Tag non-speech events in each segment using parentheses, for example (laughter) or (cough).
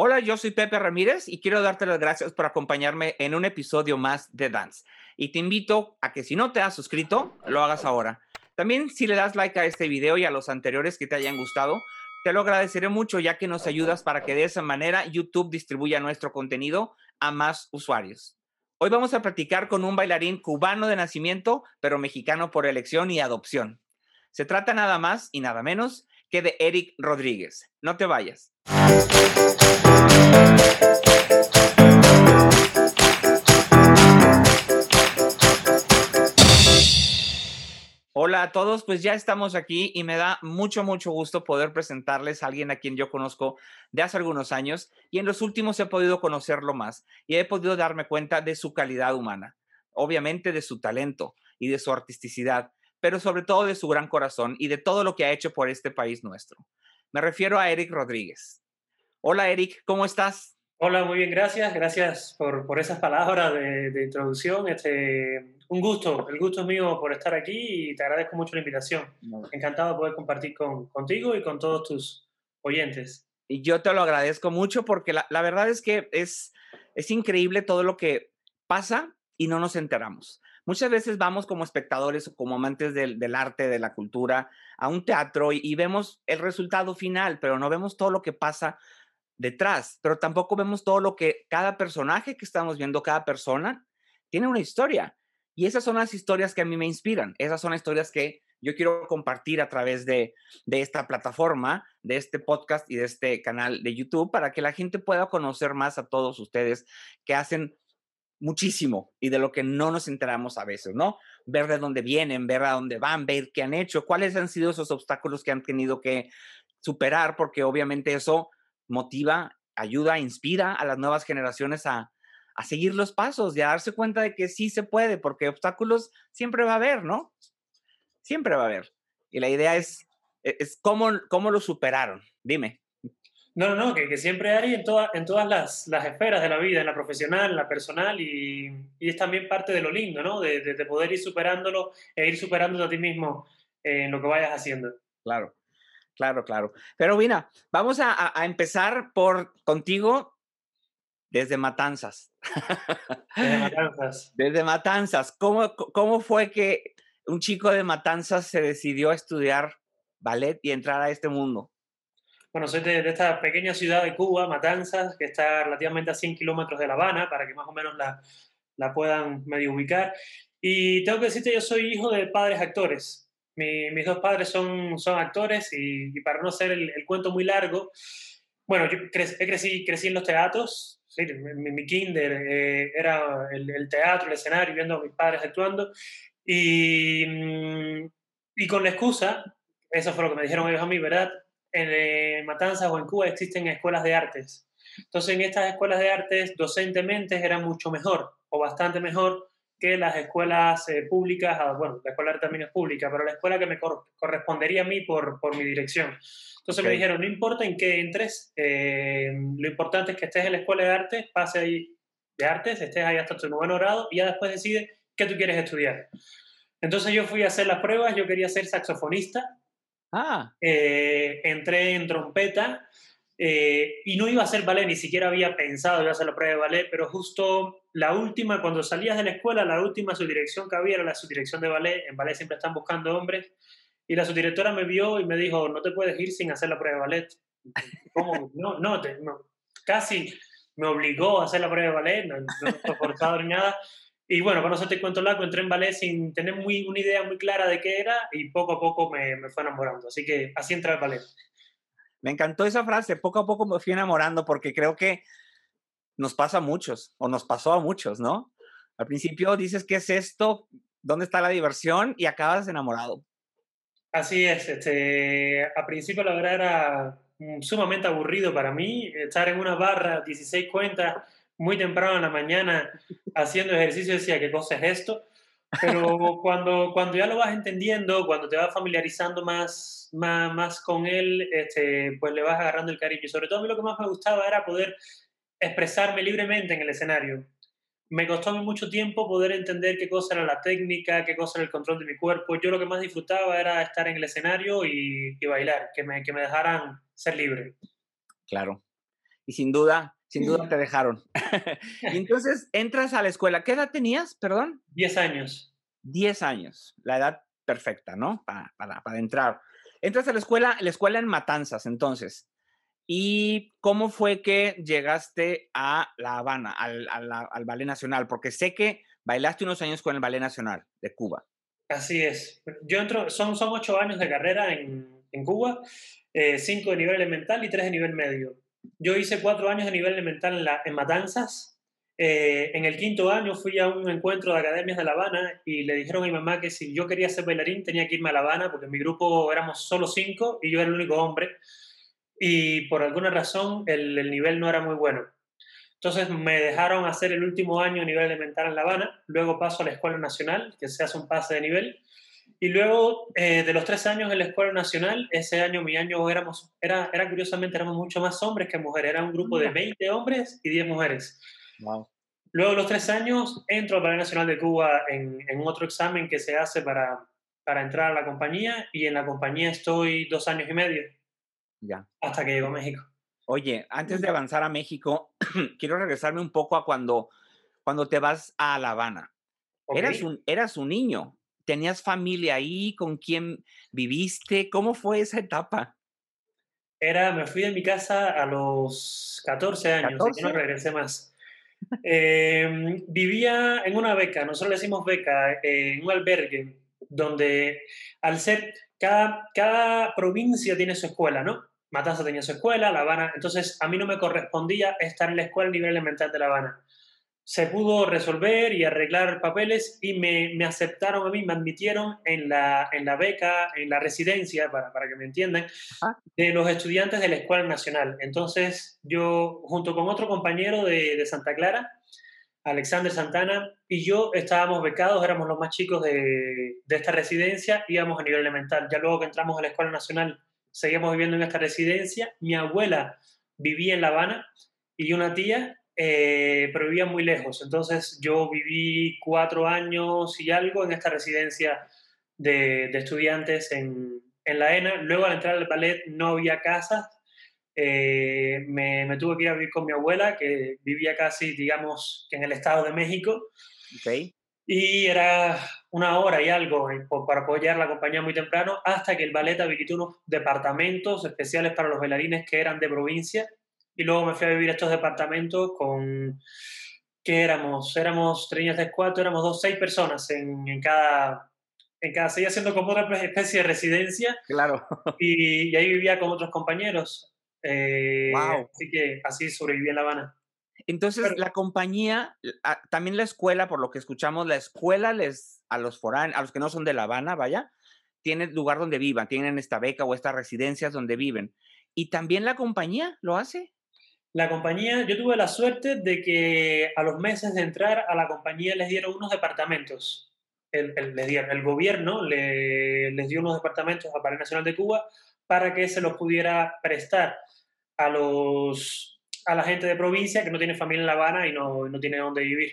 Hola, yo soy Pepe Ramírez y quiero darte las gracias por acompañarme en un episodio más de Dance. Y te invito a que si no te has suscrito, lo hagas ahora. También si le das like a este video y a los anteriores que te hayan gustado, te lo agradeceré mucho ya que nos ayudas para que de esa manera YouTube distribuya nuestro contenido a más usuarios. Hoy vamos a practicar con un bailarín cubano de nacimiento, pero mexicano por elección y adopción. Se trata nada más y nada menos que de Eric Rodríguez. No te vayas. Hola a todos, pues ya estamos aquí y me da mucho, mucho gusto poder presentarles a alguien a quien yo conozco de hace algunos años y en los últimos he podido conocerlo más y he podido darme cuenta de su calidad humana, obviamente de su talento y de su artisticidad, pero sobre todo de su gran corazón y de todo lo que ha hecho por este país nuestro. Me refiero a Eric Rodríguez. Hola Eric, ¿cómo estás? Hola, muy bien, gracias. Gracias por, por esas palabras de, de, introducción. Este, un gusto, el gusto es mío por estar aquí y te agradezco mucho la invitación. Encantado de poder compartir con, contigo y con todos tus oyentes. Y yo te lo agradezco mucho porque la, la verdad es que es, es increíble todo lo que pasa y no nos enteramos. Muchas veces vamos como espectadores o como amantes del, del, arte, de la cultura, a un teatro y, y, vemos el resultado final, pero no vemos todo lo que pasa detrás, pero tampoco vemos todo lo que cada personaje que estamos viendo, cada persona, tiene una historia. Y esas son las historias que a mí me inspiran, esas son las historias que yo quiero compartir a través de, de esta plataforma, de este podcast y de este canal de YouTube para que la gente pueda conocer más a todos ustedes que hacen muchísimo y de lo que no nos enteramos a veces, ¿no? Ver de dónde vienen, ver a dónde van, ver qué han hecho, cuáles han sido esos obstáculos que han tenido que superar, porque obviamente eso motiva, ayuda, inspira a las nuevas generaciones a, a seguir los pasos y a darse cuenta de que sí se puede, porque obstáculos siempre va a haber, ¿no? Siempre va a haber. Y la idea es, e, es cómo, cómo lo superaron. Dime. No, no, que, que siempre hay en, toda, en todas las, las, esferas de la vida, en la profesional, en la personal, y, y es también parte de lo lindo, ¿no? De, de, de, poder ir superándolo e ir superándote a ti mismo en lo que vayas haciendo. Claro, claro, claro. Pero mira, vamos a, a empezar por contigo desde Matanzas. (laughs) Desde Matanzas. Desde Matanzas. ¿Cómo, ¿Cómo fue que un chico de Matanzas se decidió a estudiar ballet y entrar a este mundo? Bueno, soy de, de, esta pequeña ciudad de Cuba, Matanzas, que está relativamente a 100 kilómetros de La Habana, para que más o menos la, la, puedan medio ubicar. Y tengo que decirte, yo soy hijo de padres actores. Mi, mis dos padres son, son actores y, para no hacer el, cuento muy largo, bueno, yo cre crecí, en los teatros, mi, kinder eh, era el, teatro, el escenario, viendo a mis padres actuando. Y, mm, y con la excusa, eso fue lo que me dijeron ellos a mí, ¿verdad? en eh, Matanzas o en Cuba existen escuelas de artes. Entonces, en estas escuelas de artes, docentemente era mucho mejor o bastante mejor que las escuelas eh, públicas. Ah, bueno, la escuela también es pública, pero la escuela que me cor correspondería a mí por, por mi dirección. Entonces okay. me dijeron, no importa en qué entres, eh, lo importante es que estés en la escuela de artes, pase ahí de artes, estés ahí hasta tu noveno grado y ya después decide qué tú quieres estudiar. Entonces yo fui a hacer las pruebas, yo quería ser saxofonista, Ah. Eh, entré en trompeta eh, y no iba a hacer ballet, ni siquiera había pensado iba a hacer la prueba de ballet, pero justo la última, cuando salías de la escuela, la última subdirección que había era la subdirección de ballet. En ballet siempre están buscando hombres. Y la subdirectora me vio y me dijo, no te puedes ir sin hacer la prueba de ballet. (laughs) No, no, no. casi me obligó a hacer la prueba de ballet, no, no fue forzado ni nada. Y bueno, para no hacerte cuento largo, entré en ballet sin tener muy, una idea muy clara de qué era y poco a poco me, me fue enamorando. Así que así entré al ballet. Me encantó esa frase, poco a poco me fui enamorando porque creo que nos pasa a muchos o nos pasó a muchos, ¿no? Al principio dices, ¿qué es esto? ¿Dónde está la diversión? Y acabas enamorado. Así es. Este, a principio la verdad era sumamente aburrido para mí estar en una barra, 16 cuentas, muy temprano en la mañana haciendo ejercicio decía, ¿qué cosa es esto? Pero cuando, cuando ya lo vas entendiendo, cuando te vas familiarizando más, más, más con él, este, pues le vas agarrando el cariño. Y sobre todo a mí lo que más me gustaba era poder expresarme libremente en el escenario. Me costó mucho tiempo poder entender qué cosa era la técnica, qué cosa era el control de mi cuerpo. Yo lo que más disfrutaba era estar en el escenario y, y bailar, que me, que me dejaran ser libre. Claro. Y sin duda, sin duda (laughs) te dejaron. y entonces entras a la escuela. ¿Qué edad tenías, perdón? Diez años. Diez años, la edad perfecta, ¿no? Para, para, para entrar. Entras a la escuela, la escuela en Matanzas, entonces. ¿Y cómo fue que llegaste a La Habana, al, al, Ballet Nacional? Porque sé que bailaste unos años con el Ballet Nacional de Cuba. Así es. Yo entro, son, son ocho años de carrera en, en Cuba, eh, cinco de nivel elemental y tres de nivel medio. Yo hice cuatro años de nivel elemental en, la, en Matanzas. Eh, en el quinto año fui a un encuentro de academias de La Habana y le dijeron a mi mamá que si yo quería ser bailarín tenía que irme a La Habana porque en mi grupo éramos solo cinco y yo era el único hombre y por alguna razón el, nivel no era muy bueno. Entonces me dejaron hacer el último año a nivel elemental en La Habana, luego paso a la Escuela Nacional, que se hace un pase de nivel, y luego eh, de los tres años en la Escuela Nacional, ese año, mi año, éramos, era, era curiosamente, éramos mucho más hombres que mujeres, era un grupo de 20 hombres y 10 mujeres. Luego de los tres años, entro al Ballet Nacional de Cuba en, en otro examen que se hace para, para entrar a la compañía, y en la compañía estoy dos años y medio. Ya. Hasta que llegó a México. Oye, antes de avanzar a México, (clears throat) quiero regresarme un poco a cuando, cuando te vas a La Habana. Eras, un, eras un niño, tenías familia ahí, con quién viviste, ¿cómo fue esa etapa? Era, me fui de mi casa a los 14 años, y no regresé más. Em, vivía en una beca, nosotros le decimos beca, en un albergue, donde al ser, cada, cada provincia tiene su escuela, ¿no? Matanza tenía su escuela, La Habana, entonces a mí no me correspondía estar en la escuela a nivel elemental de La Habana. Se pudo resolver y arreglar papeles y me, me aceptaron a mí, me admitieron en la, en la beca, en la residencia, para, para que me entiendan, de los estudiantes de la Escuela Nacional. Entonces yo, junto con otro compañero de, de Santa Clara, Alexander Santana y yo estábamos becados, éramos los más chicos de, de, esta residencia, íbamos a nivel elemental. Ya luego que entramos a la Escuela Nacional, seguíamos viviendo en esta residencia. Mi abuela vivía en La Habana y una tía, eh, pero vivía muy lejos. Entonces yo viví cuatro años y algo en esta residencia de, de estudiantes en, en la ENA. Luego al entrar al ballet no había casas, eh, me, me, tuve que ir a vivir con mi abuela, que vivía casi, digamos, en el Estado de México. Okay. Y era una hora y algo para apoyar la compañía muy temprano, hasta que el ballet habilitó unos departamentos especiales para los bailarines que eran de provincia. Y luego me fui a vivir estos departamentos con, ¿qué éramos? Éramos tres niñas de cuatro, éramos dos, seis personas en, en cada, en cada, seguía siendo como otra especie de residencia. Claro. (laughs) Y, y ahí vivía con otros compañeros. Eh, Así que así sobreviví en La Habana. Entonces, la compañía, también la escuela, por lo que escuchamos, la escuela les, a los foráneos, a los que no son de La Habana, vaya, tiene lugar donde vivan, tienen esta beca o estas residencias donde viven. ¿Y también la compañía lo hace? La compañía, yo tuve la suerte de que a los meses de entrar a la compañía les dieron unos departamentos. El, el, el gobierno le, les dio unos departamentos a Parque Nacional de Cuba para que se los pudiera prestar a, los, a la gente de provincia que no tiene familia en La Habana y no, no tiene dónde vivir.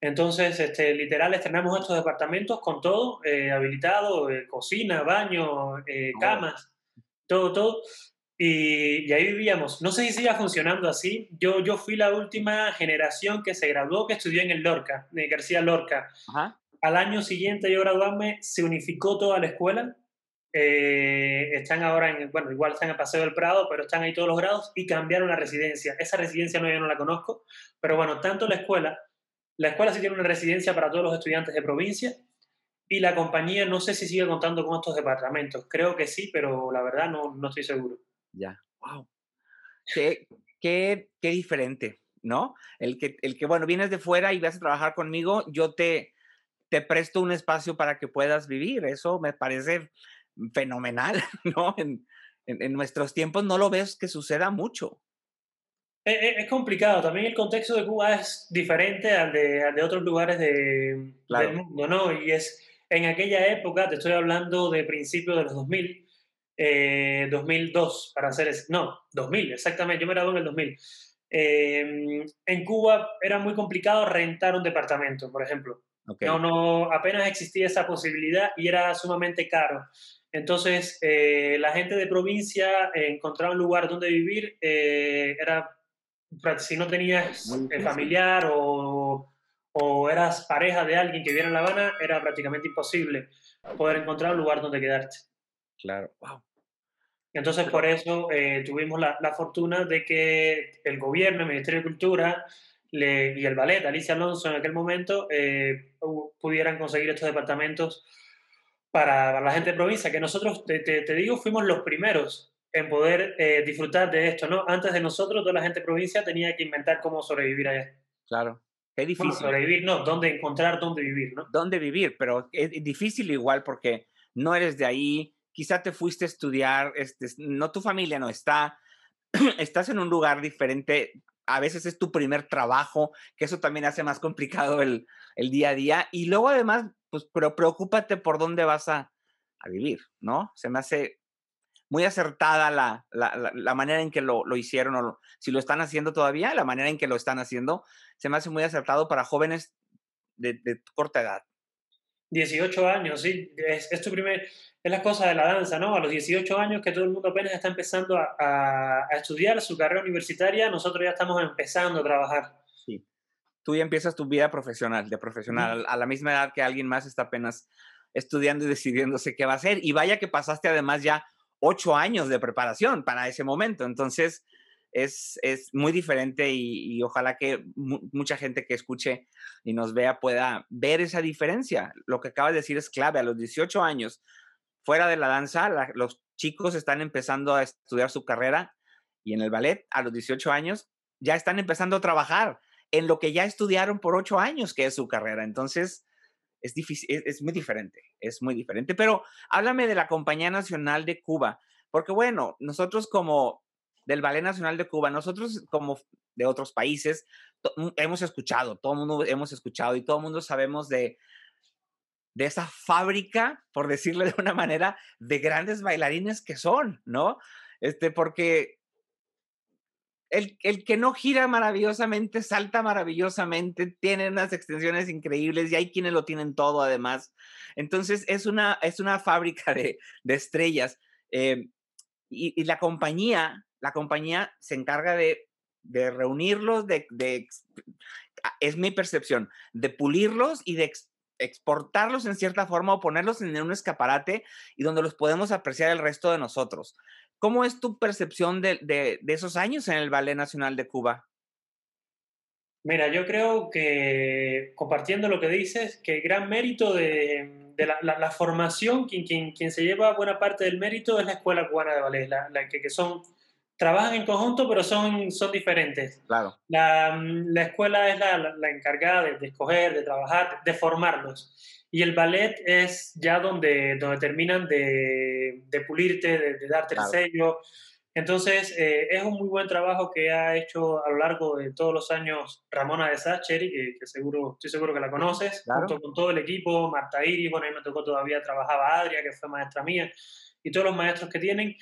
Entonces, este, literal, estrenamos estos departamentos con todo, eh, habilitado, eh, cocina, baño, eh, camas, todo, todo. Y, y, ahí vivíamos. No sé si siga funcionando así. Yo, yo fui la última generación que se graduó, que estudió en el Lorca, en García Lorca. Ajá. Al año siguiente yo graduarme, se unificó toda la escuela eh, están ahora en, bueno, igual están en Paseo del Prado, pero están ahí todos los grados y cambiaron la residencia. Esa residencia no, yo no la conozco, pero bueno, tanto la escuela, la escuela sí tiene una residencia para todos los estudiantes de provincia y la compañía no sé si sigue contando con estos departamentos. Creo que sí, pero la verdad no, no estoy seguro. Ya, wow. Qué, qué, qué diferente, ¿no? El que, el que, bueno, vienes de fuera y vas a trabajar conmigo, yo te, te presto un espacio para que puedas vivir. Eso me parece fenomenal, (laughs) ¿no? En, en, nuestros tiempos no lo ves que suceda mucho. Es, complicado, también el contexto de Cuba es diferente al de, al de otros lugares de, del mundo, ¿no? Y es, en aquella época, te estoy hablando de principios de los 2000, eh, 2002, para hacer, es, no, 2000, exactamente, yo me gradué en el 2000. Eh, en Cuba era muy complicado rentar un departamento, por ejemplo. Okay. No, no, apenas existía esa posibilidad y era sumamente caro. Entonces, eh, la gente de provincia eh, encontraba un lugar donde vivir, era si no tenías familiar o, o eras pareja de alguien que viera en La Habana, era prácticamente imposible poder encontrar un lugar donde quedarte. Claro, wow. Entonces, por eso eh, tuvimos la, la, fortuna de que el gobierno, el Ministerio de Cultura le, y el ballet, Alicia Alonso en aquel momento, eh, pudieran conseguir estos departamentos para, la gente de provincia, que nosotros, te, te, digo, fuimos los primeros en poder eh, disfrutar de esto, ¿no? Antes de nosotros, toda la gente de provincia tenía que inventar cómo sobrevivir allá. Claro. Es difícil. sobrevivir, no, dónde encontrar dónde vivir, ¿no? Dónde vivir, pero es difícil igual porque no eres de ahí, quizá te fuiste a estudiar, este, no tu familia no está, (clears throat) estás en un lugar diferente, a veces es tu primer trabajo, que eso también hace más complicado el, el día a día, y luego además, pues, pero preocúpate por dónde vas a, a vivir, ¿no? Se me hace muy acertada la, la, la, manera en que lo, lo hicieron, o si lo están haciendo todavía, la manera en que lo están haciendo, se me hace muy acertado para jóvenes de, de corta edad. 18 años, sí, es, es tu primer, es la cosa de la danza, ¿no? A los 18 años que todo el mundo apenas está empezando a, a, estudiar su carrera universitaria, nosotros ya estamos empezando a trabajar. Sí. Tú ya empiezas tu vida profesional, de profesional, a la misma edad que alguien más está apenas estudiando y decidiéndose qué va a hacer. Y vaya que pasaste además ya ocho años de preparación para ese momento. Entonces, es, es muy diferente y, ojalá que mucha gente que escuche y nos vea pueda ver esa diferencia. Lo que acabas de decir es clave. A los 18 años, fuera de la danza, los chicos están empezando a estudiar su carrera y en el ballet, a los 18 años, ya están empezando a trabajar en lo que ya estudiaron por ocho años, que es su carrera. Entonces, es, difícil, es, es, muy diferente, es muy diferente. Pero háblame de la Compañía Nacional de Cuba, porque bueno, nosotros como del Ballet Nacional de Cuba, nosotros como de otros países, hemos escuchado, todo el mundo hemos escuchado y todo el mundo sabemos de, de esa fábrica, por decirlo de una manera, de grandes bailarines que son, ¿no? Este, porque el, el, que no gira maravillosamente, salta maravillosamente, tiene unas extensiones increíbles y hay quienes lo tienen todo además. Entonces es una, es una fábrica de, de estrellas. Eh, y, y, la compañía la compañía se encarga de, de reunirlos, de, de, es mi percepción, de pulirlos y de exportarlos en cierta forma o ponerlos en un escaparate y donde los podemos apreciar el resto de nosotros. ¿Cómo es tu percepción de, de, esos años en el Ballet Nacional de Cuba? Mira, yo creo que compartiendo lo que dices, que gran mérito de, de la, la, la, formación, quien, quien, quien, se lleva buena parte del mérito es la Escuela Cubana de Ballet, la, la que, que, son trabajan en conjunto, pero son, son diferentes. Claro. La, la escuela es la, la encargada de, de, escoger, de trabajar, de formarlos. Y el ballet es ya donde, donde terminan de, de pulirte, de, de darte claro. el sello. Entonces, eh, es un muy buen trabajo que ha hecho a lo largo de todos los años Ramona de Sacheri, que, que, seguro, estoy seguro que la conoces, claro. junto con todo el equipo, Marta Iris, bueno, ahí me tocó todavía, trabajaba Adria, que fue maestra mía, y todos los maestros que tienen.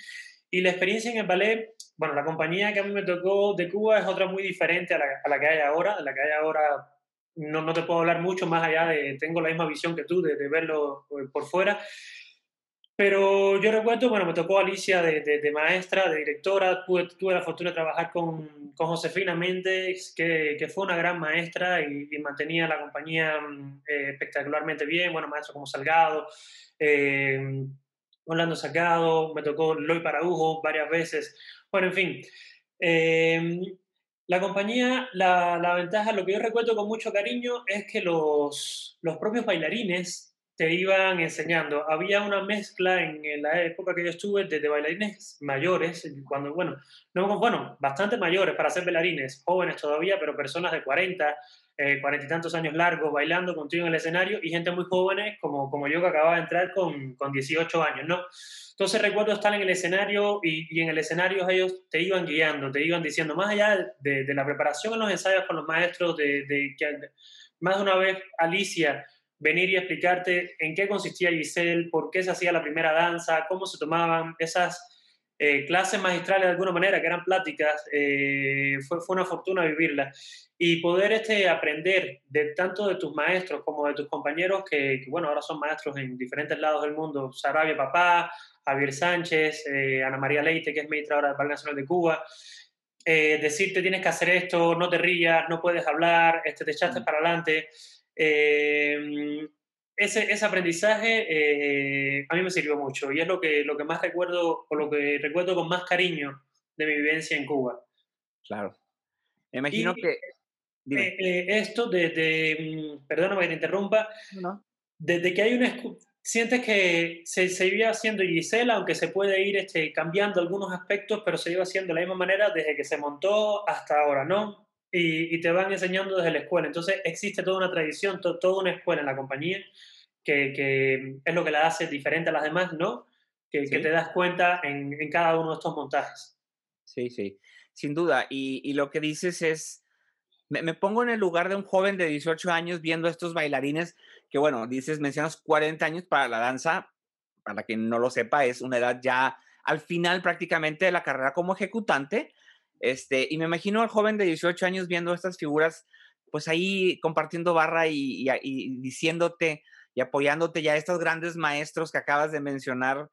Y la experiencia en el ballet, bueno, la compañía que a mí me tocó de Cuba es otra muy diferente a la, a la que hay ahora. La que hay ahora no, no, te puedo hablar mucho más allá de, tengo la misma visión que tú, de, de verlo eh, por fuera. Pero yo recuerdo, bueno, me tocó Alicia de, de, de maestra, de directora, tuve, tuve, la fortuna de trabajar con, con Josefina Méndez, que, que, fue una gran maestra y, y mantenía la compañía eh, espectacularmente bien, bueno, maestros como Salgado, eh, Orlando Sacado, me tocó Loy Paragujo varias veces. Bueno, en fin. Eh, la compañía, la, la, ventaja, lo que yo recuerdo con mucho cariño es que los, los propios bailarines te iban enseñando. Había una mezcla en, en la época que yo estuve de, de, bailarines mayores, cuando, bueno, no, bueno, bastante mayores para ser bailarines, jóvenes todavía, pero personas de 40, eh, cuarenta y tantos años largos bailando contigo en el escenario y gente muy jóvenes como, como yo que acababa de entrar con, con 18 años, ¿no? Entonces recuerdo estar en el escenario y, y, en el escenario ellos te iban guiando, te iban diciendo, más allá de, de la preparación en los ensayos con los maestros, de, de, de, más de una vez Alicia venir y explicarte en qué consistía Giselle, por qué se hacía la primera danza, cómo se tomaban esas eh, clases magistrales de alguna manera, que eran pláticas, eh, fue, fue, una fortuna vivirla. Y poder este, aprender de tanto de tus maestros como de tus compañeros, que, que bueno, ahora son maestros en diferentes lados del mundo, Sarabia Papá, Javier Sánchez, eh, Ana María Leite, que es maestra ahora del Parque Nacional de Cuba, eh, decirte tienes que hacer esto, no te rías, no puedes hablar, este, te echaste para adelante. Eh, ese, ese, aprendizaje eh, a mí me sirvió mucho y es lo que, lo que más recuerdo, o lo que recuerdo con más cariño de mi vivencia en Cuba. Claro. Me imagino que... esto de, de, mm, perdóname que te interrumpa, desde que hay una sientes que se, se iba haciendo Gisela, aunque se puede ir este, cambiando algunos aspectos, pero se iba haciendo de la misma manera desde que se montó hasta ahora, ¿no? Y, y te van enseñando desde la escuela. Entonces existe toda una tradición, toda una escuela en la compañía, que, que, es lo que la hace diferente a las demás, ¿no? Que, que te das cuenta en, en, cada uno de estos montajes. Sí, sí, sin duda. Y, y lo que dices es, me, me pongo en el lugar de un joven de 18 años viendo a estos bailarines que bueno, dices, mencionas 40 años para la danza, para quien no lo sepa, es una edad ya al final prácticamente de la carrera como ejecutante, este, y me imagino al joven de 18 años viendo estas figuras, pues ahí compartiendo barra y, y, y diciéndote y apoyándote ya estos grandes maestros que acabas de mencionar,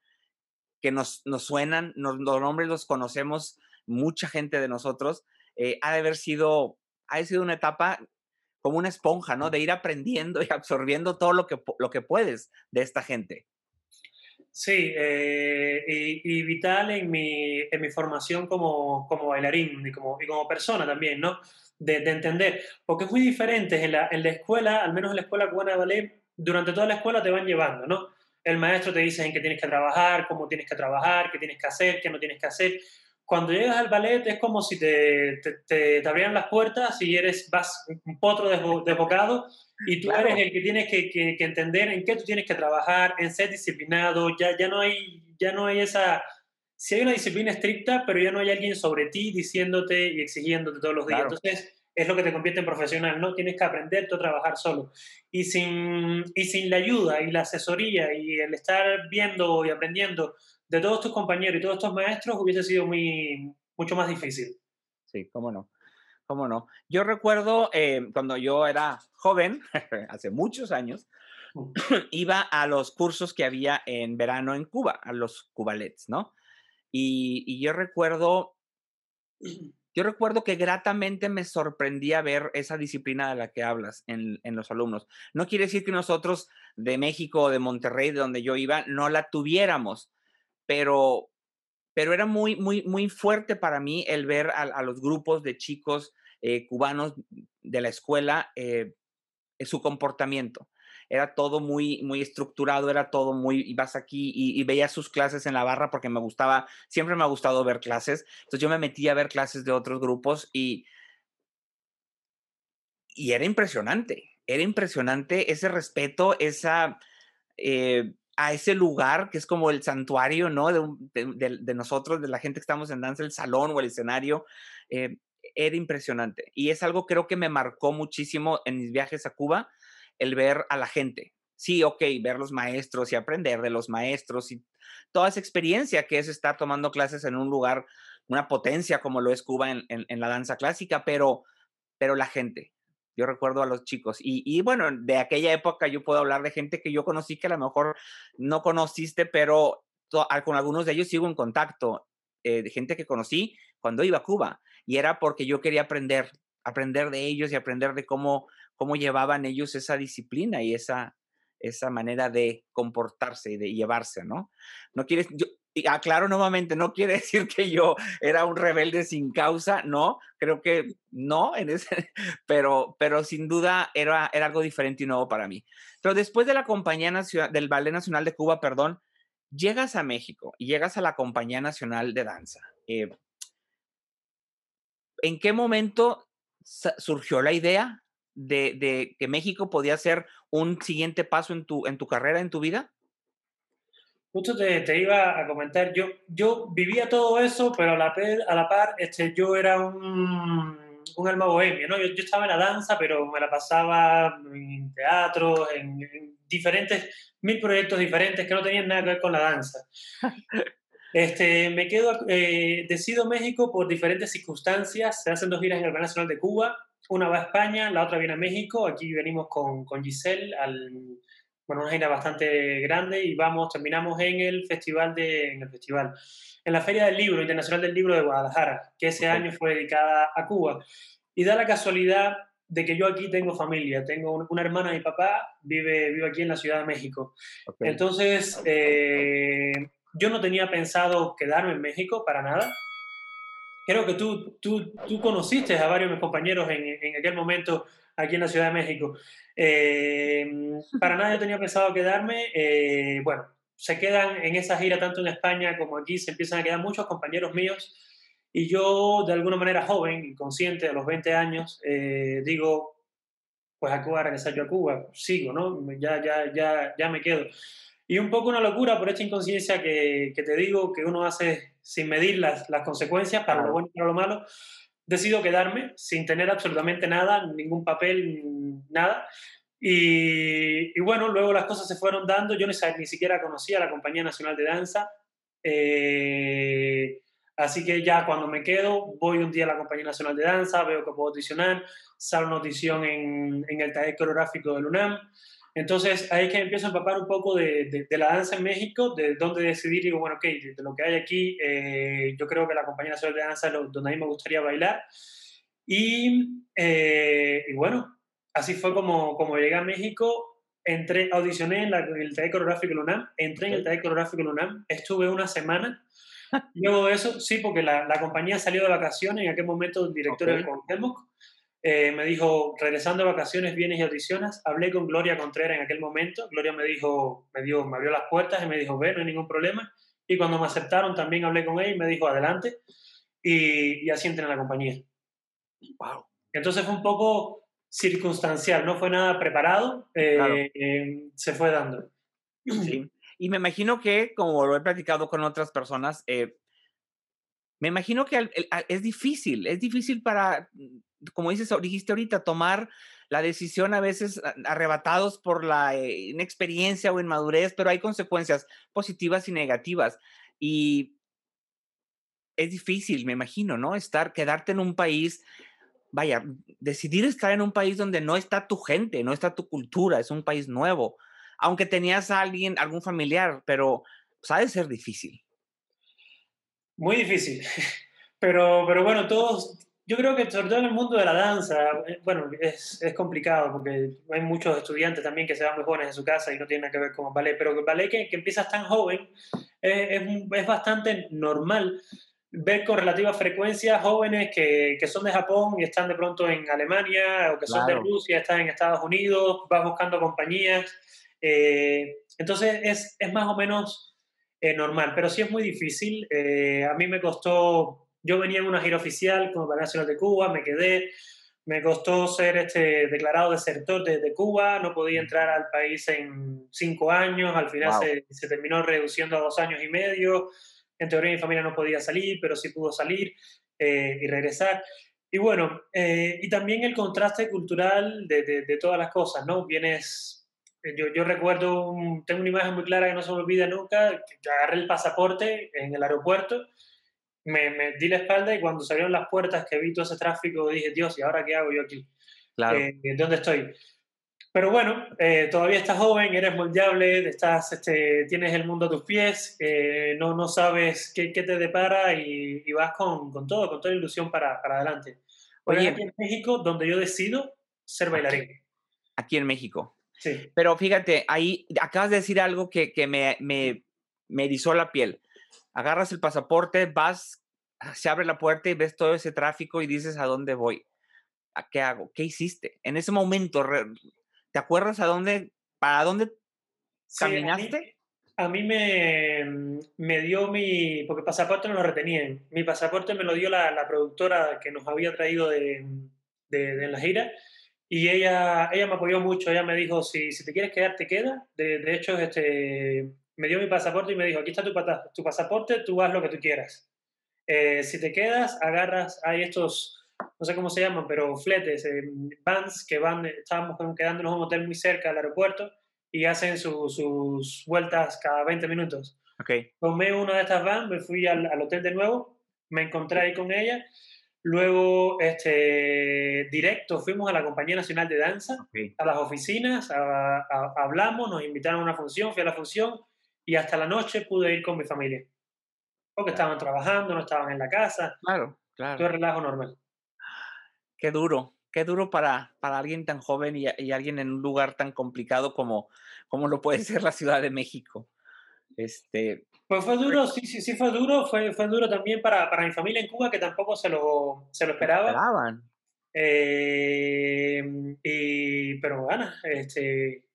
que nos, nos suenan, nos, los nombres los conocemos, mucha gente de nosotros, eh, ha de haber sido, ha sido una etapa como una esponja, ¿no? De ir aprendiendo y absorbiendo todo lo que, lo que puedes de esta gente. Sí, eh, y, vital en mi, en mi formación como, como bailarín y como, y como persona también, ¿no? De, de, entender, porque es muy diferente en la, en la escuela, al menos en la escuela cubana de ballet, durante toda la escuela te van llevando, ¿no? El maestro te dice en qué tienes que trabajar, cómo tienes que trabajar, qué tienes que hacer, qué no tienes que hacer, cuando llegas al ballet es como si te, te, te, abrieran las puertas y eres, vas un potro desbocado y tú claro. eres el que tienes que, que, que, entender en qué tú tienes que trabajar, en ser disciplinado, ya, ya, no hay, ya no hay esa... Sí hay una disciplina estricta, pero ya no hay alguien sobre ti diciéndote y exigiéndote todos los días. Claro. Entonces, es lo que te convierte en profesional, ¿no? Tienes que aprender tú a trabajar solo. Y sin, y sin la ayuda y la asesoría y el estar viendo y aprendiendo de todos tus compañeros y todos estos maestros hubiese sido muy, mucho más difícil. Sí, cómo no. ¿Cómo no? Yo recuerdo eh, cuando yo era joven, (laughs) hace muchos años, mm. (clears throat) iba a los cursos que había en verano en Cuba, a los cubalets, ¿no? Y, y, yo recuerdo, (clears throat) yo recuerdo que gratamente me sorprendía ver esa disciplina de la que hablas en, en los alumnos. No quiere decir que nosotros de México o de Monterrey, de donde yo iba, no la tuviéramos, pero, pero era muy, muy, muy fuerte para mí el ver a, los grupos de chicos eh, cubanos de la escuela, eh, su comportamiento. Era todo muy, muy estructurado, era todo muy, ibas aquí y, y veía sus clases en la barra porque me gustaba, siempre me ha gustado ver clases. Entonces yo me metí a ver clases de otros grupos y, y era impresionante, era impresionante ese respeto, esa, eh, a ese lugar que es como el santuario, ¿no? De, nosotros, de la gente que estamos en danza, el salón o el escenario, eh, era impresionante. Y es algo creo que me marcó muchísimo en mis viajes a Cuba, el ver a la gente. Sí, ok, ver los maestros y aprender de los maestros y toda esa experiencia que es estar tomando clases en un lugar, una potencia como lo es Cuba en, en la danza clásica, pero, pero la gente, yo recuerdo a los chicos. Y, y, bueno, de aquella época yo puedo hablar de gente que yo conocí que a lo mejor no conociste, pero con algunos de ellos sigo en contacto, eh, de gente que conocí cuando iba a Cuba. Y era porque yo quería aprender, aprender de ellos y aprender de cómo, cómo llevaban ellos esa disciplina y esa, esa manera de comportarse y de llevarse, ¿no? No quieres, yo, y aclaro nuevamente, no quiere (laughs) decir que yo era un rebelde sin causa, no, creo que no, en ese, (laughs) pero, pero sin duda era, era algo diferente y nuevo para mí. Pero después de la Compañía Nacional, del Ballet Nacional de Cuba, perdón, llegas a México y llegas a la Compañía Nacional de Danza. Eh, ¿En qué momento surgió la idea de, de, que México podía ser un siguiente paso en tu, en tu carrera, en tu vida? Justo te, te, iba a comentar, yo, yo vivía todo eso, pero a la, a la par este, yo era un, un alma bohemia, ¿no? Yo, yo, estaba en la danza, pero me la pasaba en teatro, en, en, diferentes, mil proyectos diferentes que no tenían nada que ver con la danza. (laughs) Este, me quedo, eh, decido México por diferentes circunstancias, se hacen dos giras en el Ballet Nacional de Cuba, una va a España, la otra viene a México, aquí venimos con, con Giselle al bueno, una gira bastante grande y vamos, terminamos en el festival de, en el festival, en la Feria del Libro Internacional del Libro de Guadalajara, que ese año fue dedicada a Cuba. Y da la casualidad de que yo aquí tengo familia, tengo una hermana mi papá, vive, vive aquí en la Ciudad de México. Entonces, eh, yo no tenía pensado quedarme en México para nada. Creo que tú, tú, tú conociste a varios de mis compañeros en, en aquel momento aquí en la Ciudad de México. Eh, (laughs) para nada yo tenía pensado quedarme. Eh, bueno, se quedan en esa gira tanto en España como aquí, se empiezan a quedar muchos compañeros míos. Y yo, de alguna manera joven y consciente, a los 20 años, eh, digo, pues a Cuba, regresar yo a Cuba, sigo, ¿no? Ya, ya, ya, ya me quedo. Y un poco una locura por esta inconsciencia que, que te digo, que uno hace sin medir las, las consecuencias, para lo bueno y para lo malo decido quedarme sin tener absolutamente nada, ningún papel, nada. Y, bueno, luego las cosas se fueron dando. Yo ni, ni siquiera conocía la Compañía Nacional de Danza. Eh, así que ya cuando me quedo, voy un día a la Compañía Nacional de Danza, veo que puedo audicionar, sale una audición en, en el taller coreográfico del UNAM. Entonces ahí es que empiezo a empapar un poco de, de, la danza en México, de dónde decidir, digo, bueno, ok, de, lo que hay aquí, eh, yo creo que la Compañía Nacional de Danza es donde a mí me gustaría bailar. Y, eh, y, bueno, así fue como, como llegué a México, entré, audicioné en, la, el taller coreográfico UNAM, entré en el taller coreográfico UNAM, estuve una semana. (laughs) Luego de eso, sí, porque la, la compañía salió de vacaciones, en aquel momento el director okay. Eh, me dijo, regresando de vacaciones, vienes y audicionas. Hablé con Gloria Contreras en aquel momento. Gloria me dijo, me, dio, me abrió las puertas y me dijo, ve, no hay ningún problema. Y cuando me aceptaron, también hablé con ella y me dijo, adelante. Y, y así entré en la compañía. Wow. Entonces fue un poco circunstancial, no fue nada preparado, eh, claro. eh, se fue dando. Sí. Y me imagino que, como lo he platicado con otras personas, eh, me imagino que es difícil, es difícil para como dices, dijiste ahorita, tomar la decisión a veces arrebatados por la eh, inexperiencia o inmadurez, pero hay consecuencias positivas y negativas. Y es difícil, me imagino, ¿no? Estar, quedarte en un país, vaya, decidir estar en un país donde no está tu gente, no está tu cultura, es un país nuevo. Aunque tenías a alguien, algún familiar, pero sabe ser difícil. Muy difícil. (laughs) Pero, pero bueno, todos, yo creo que sobre todo en el mundo de la danza, eh, bueno, es, es, complicado porque hay muchos estudiantes también que se van muy jóvenes de su casa y no tienen nada que ver con el ballet, pero el ballet que, que empiezas tan joven eh, es, es, bastante normal ver con relativa frecuencia jóvenes que, que, son de Japón y están de pronto en Alemania o que son de Rusia, están en Estados Unidos, vas buscando compañías. Eh, entonces es, es, más o menos eh, normal, pero sí es muy difícil. Eh, a mí me costó yo venía en una gira oficial como Ballet Nacional de Cuba, me quedé, me costó ser este, declarado desertor desde de Cuba, no podía entrar al país en cinco años, al final wow. se, se, terminó reduciendo a dos años y medio, en teoría mi familia no podía salir, pero sí pudo salir eh, y regresar. Y bueno, eh, y también el contraste cultural de, de, de, todas las cosas, ¿no? Vienes, yo, yo recuerdo, un, tengo una imagen muy clara que no se me olvida nunca, que agarré el pasaporte en el aeropuerto me, me, di la espalda y cuando salieron las puertas que vi todo ese tráfico dije, Dios, ¿y ahora qué hago yo aquí? Claro. Eh, ¿Dónde estoy? Pero bueno, eh, todavía estás joven, eres moldeable, estás, este, tienes el mundo a tus pies, eh, no, no sabes qué, qué te depara y, y, vas con, con todo, con toda ilusión para, para adelante. Oye, aquí en México, donde yo decido ser bailarín. Aquí en México. Sí. Pero fíjate, ahí acabas de decir algo que, que me, me, me erizó la piel agarras el pasaporte, vas, se abre la puerta y ves todo ese tráfico y dices, ¿a dónde voy? ¿A qué hago? ¿Qué hiciste? En ese momento, ¿te acuerdas a dónde, para dónde caminaste? A mí, a mí, me, me dio mi, porque pasaporte no lo retenían, mi pasaporte me lo dio la, la productora que nos había traído de, de, de la gira y ella, ella me apoyó mucho, ella me dijo, si, si te quieres quedar, te queda. De, de hecho, este, me dio mi pasaporte y me dijo, aquí está tu, tu pasaporte, tú haz lo que tú quieras. Eh, si te quedas, agarras, hay estos, no sé cómo se llaman, pero fletes, eh, vans que van, estábamos quedándonos en un hotel muy cerca del aeropuerto y hacen su, sus vueltas cada 20 minutos. Okay. Tomé una de estas vans, me fui al, al, hotel de nuevo, me encontré ahí con ella, Luego, este, directo, fuimos a la Compañía Nacional de Danza, a las oficinas, hablamos, nos invitaron a una función, fui a la función y hasta la noche pude ir con mi familia. Porque estaban trabajando, no estaban en la casa. Claro, claro. Todo relajo normal. Qué duro, qué duro para, para alguien tan joven y, y, alguien en un lugar tan complicado como, como lo puede ser la Ciudad de México. Este, pues fue duro, sí, sí, sí fue duro, fue, fue duro también para, para mi familia en Cuba, que tampoco se lo, se lo esperaba. Esperaban. Eh, y, pero bueno, este,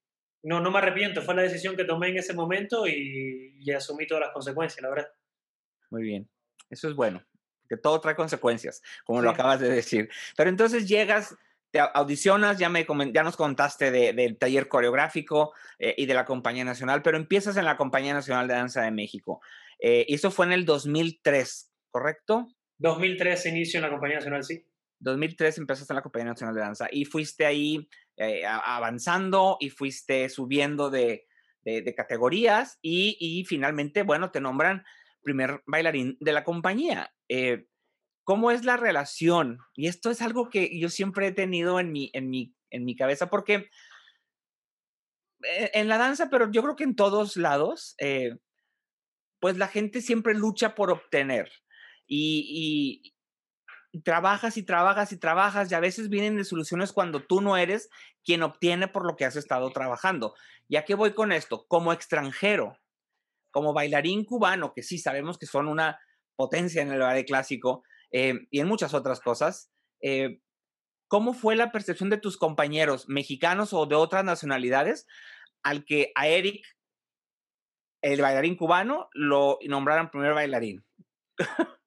no, no me arrepiento, fue la decisión que tomé en ese momento y, y asumí todas las consecuencias, la verdad. Muy bien, eso es bueno, que todo trae consecuencias, como lo acabas de decir. Pero entonces llegas te audicionas, ya, me, ya nos contaste del taller coreográfico eh, y de la Compañía Nacional, pero empiezas en la Compañía Nacional de Danza de México. Eh, eso fue en el 2003, ¿correcto? 2003 inicio en la Compañía Nacional, sí. 2003 empezaste en la Compañía Nacional de Danza y fuiste ahí eh, avanzando y fuiste subiendo de, de, categorías y, finalmente, bueno, te nombran primer bailarín de la compañía. ¿Cómo es la relación? Y esto es algo que yo siempre he tenido en mi, en mi, en mi cabeza, porque e, en la danza, pero yo creo que en todos lados, eh, pues la gente siempre lucha por obtener. Y, trabajas y trabajas y trabajas y a veces vienen de soluciones cuando tú no eres quien obtiene por lo que has estado trabajando. ¿Y a qué voy con esto? Como extranjero, como bailarín cubano, que sí sabemos que son una potencia en el ballet clásico, eh, y en muchas otras cosas. Eh, ¿Cómo fue la percepción de tus compañeros mexicanos o de otras nacionalidades al que a Eric, el bailarín cubano, lo nombraran primer bailarín? (laughs)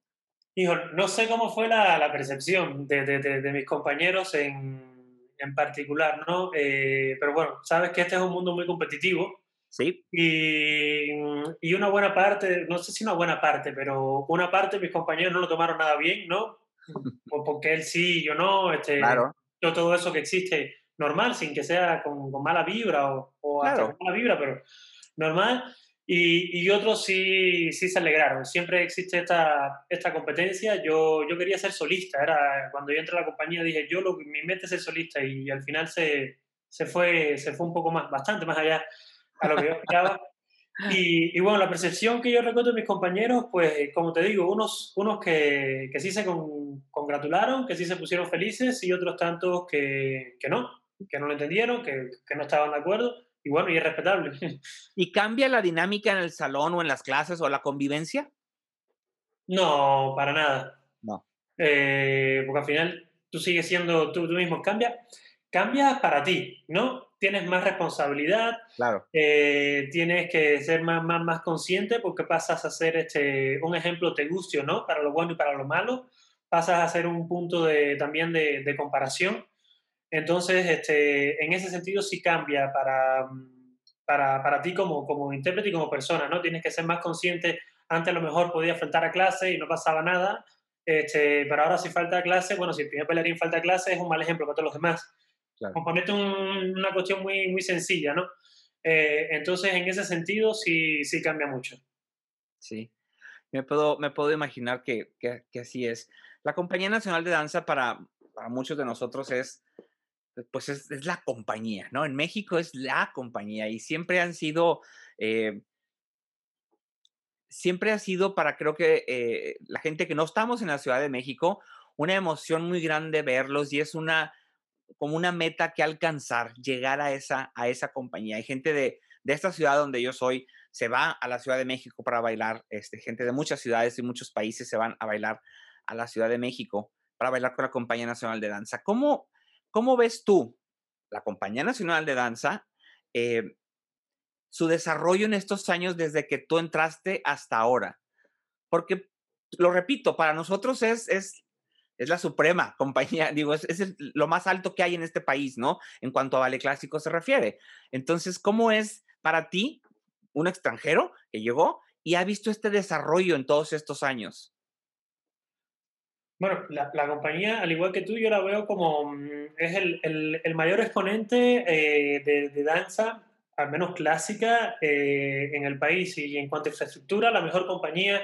Hijo, no sé cómo fue la, la percepción de, de, de, mis compañeros en, en particular, ¿no? Eh, pero bueno, sabes que este es un mundo muy competitivo Sí. Y, y, una buena parte, no sé si una buena parte, pero una parte de mis compañeros no lo tomaron nada bien, ¿no? (laughs) Porque él sí, yo no, este, claro. todo eso que existe normal, sin que sea con, con mala vibra o, o claro. hasta con mala vibra, pero normal. Y, y, otros sí, sí se alegraron. Siempre existe esta, esta competencia. Yo, yo quería ser solista. Era, cuando yo entré a la compañía dije, yo lo, mi mente es ser solista y, al final se, se, fue, se fue un poco más, bastante más allá a lo que yo esperaba. Y, y, bueno, la percepción que yo recuerdo de mis compañeros, pues como te digo, unos, unos que, que sí se con, congratularon, que sí se pusieron felices y otros tantos que, que no, que no lo entendieron, que, que, no estaban de acuerdo. Y bueno, y es respetable. (laughs) ¿Y cambia la dinámica en el salón o en las clases o la convivencia? No, para nada. No. Eh, porque al final tú sigues siendo tú, tú mismo. Cambia, cambia para ti, ¿no? tienes más responsabilidad, claro. eh, tienes que ser más, más, más consciente porque pasas a ser este, un ejemplo te guste o no, para lo bueno y para lo malo, pasas a ser un punto de, también de, de, comparación. Entonces, este, en ese sentido sí cambia para, para, para ti como, como intérprete y como persona, ¿no? Tienes que ser más consciente. Antes a lo mejor podías faltar a clase y no pasaba nada, este, pero ahora si falta clase, bueno, si el primer bailarín falta clase es un mal ejemplo para todos los demás. Claro. Componerte un, una cuestión muy, muy sencilla, ¿no? Eh, entonces, en ese sentido, sí, sí cambia mucho. Sí, me puedo, me puedo imaginar que, que, que así es. La Compañía Nacional de Danza para, para muchos de nosotros es, pues es, la compañía, ¿no? En México es la compañía y siempre han sido, eh, siempre ha sido para creo que eh, la gente que no estamos en la Ciudad de México, una emoción muy grande verlos y es una, como una meta que alcanzar, llegar a esa, a esa compañía. Hay gente de, de esta ciudad donde yo soy, se va a la Ciudad de México para bailar, este, gente de muchas ciudades y muchos países se van a bailar a la Ciudad de México para bailar con la Compañía Nacional de Danza. ¿Cómo, cómo ves tú la Compañía Nacional de Danza, eh, su desarrollo en estos años desde que tú entraste hasta ahora? Porque, lo repito, para nosotros es, es es la suprema (laughs) compañía, digo, es, es lo más alto que hay en este país, ¿no? En cuanto a ballet clásico se refiere. Entonces, ¿cómo es para ti, un extranjero que llegó y ha visto este desarrollo en todos estos años? Bueno, la, la, compañía, al igual que tú, yo la veo como mm, es el, el, el mayor exponente eh, de, de, danza, al menos clásica, eh, en el país y en cuanto a infraestructura, la mejor compañía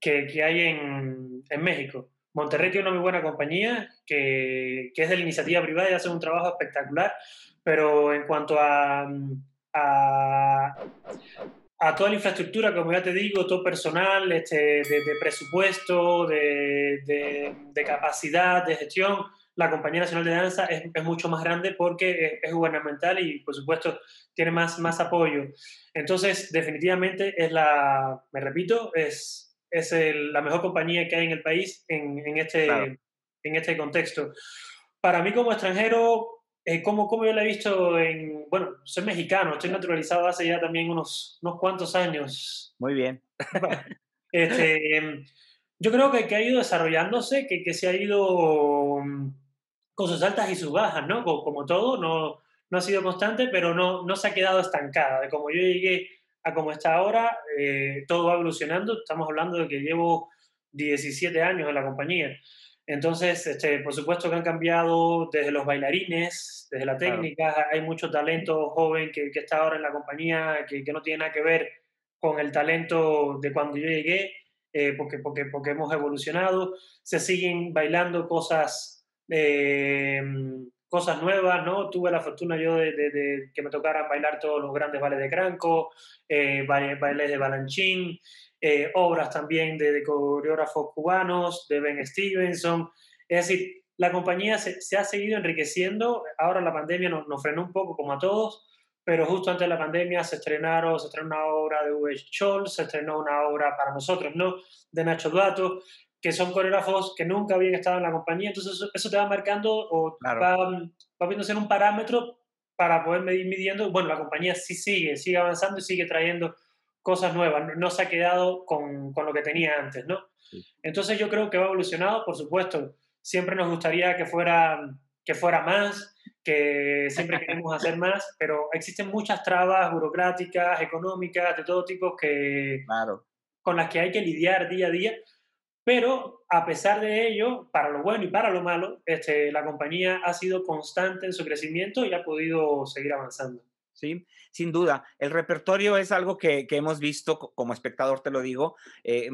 que, que hay en, en México. Monterrey tiene una muy buena compañía que, que es de la iniciativa privada y hace un trabajo espectacular, pero en cuanto a, a, a toda la infraestructura, como ya te digo, todo personal, este, de, presupuesto, de, de, capacidad, de gestión, la Compañía Nacional de Danza es, es mucho más grande porque es, gubernamental y, por supuesto, tiene más, más apoyo. Entonces, definitivamente es la, me repito, es, es la mejor compañía que hay en el país en, en este, en este contexto. Para mí como extranjero, eh, ¿cómo, ¿cómo, yo la he visto en, bueno, soy mexicano, estoy naturalizado hace ya también unos, unos cuantos años. Muy bien. este, yo creo que, que, ha ido desarrollándose, que, que se ha ido mm, con sus altas y sus bajas, ¿no? Como, como todo, no, no ha sido constante, pero no, no se ha quedado estancada. De como yo llegué a como está ahora, eh, todo va evolucionando. Estamos hablando de que llevo 17 años en la compañía. Entonces, este, por supuesto que han cambiado desde los bailarines, desde la técnica, hay mucho talento joven que, que, está ahora en la compañía, que, que, no tiene nada que ver con el talento de cuando yo llegué, eh, porque, porque, porque hemos evolucionado, se siguen bailando cosas, eh, cosas nuevas, ¿no? Tuve la fortuna yo de, de, que me tocaran bailar todos los grandes bailes de Cranco, eh, bailes de Balanchín, eh, obras también de, coreógrafos cubanos, de Ben Stevenson. Es decir, la compañía se, se ha seguido enriqueciendo. Ahora la pandemia nos, nos, frenó un poco, como a todos, pero justo antes de la pandemia se estrenaron, se estrenó una obra de Uwe Scholz, se estrenó una obra para nosotros, ¿no? De Nacho Duato, que son coreógrafos que nunca habían estado en la compañía. Entonces, eso, eso te va marcando o va, va viendo ser un parámetro para poder medir midiendo. Bueno, la compañía sí sigue, sigue avanzando y sigue trayendo cosas nuevas, no, se ha quedado con, con, lo que tenía antes, ¿no? Entonces yo creo que va evolucionado, por supuesto, siempre nos gustaría que fuera, que fuera más, que siempre queremos hacer más, (laughs) pero existen muchas trabas burocráticas, económicas, de todo tipo que, claro. con las que hay que lidiar día a día, pero a pesar de ello, para lo bueno y para lo malo, este, la compañía ha sido constante en su crecimiento y ha podido seguir avanzando. ¿Sí? Sin duda, el repertorio es algo que, que hemos visto, como espectador te lo digo, eh,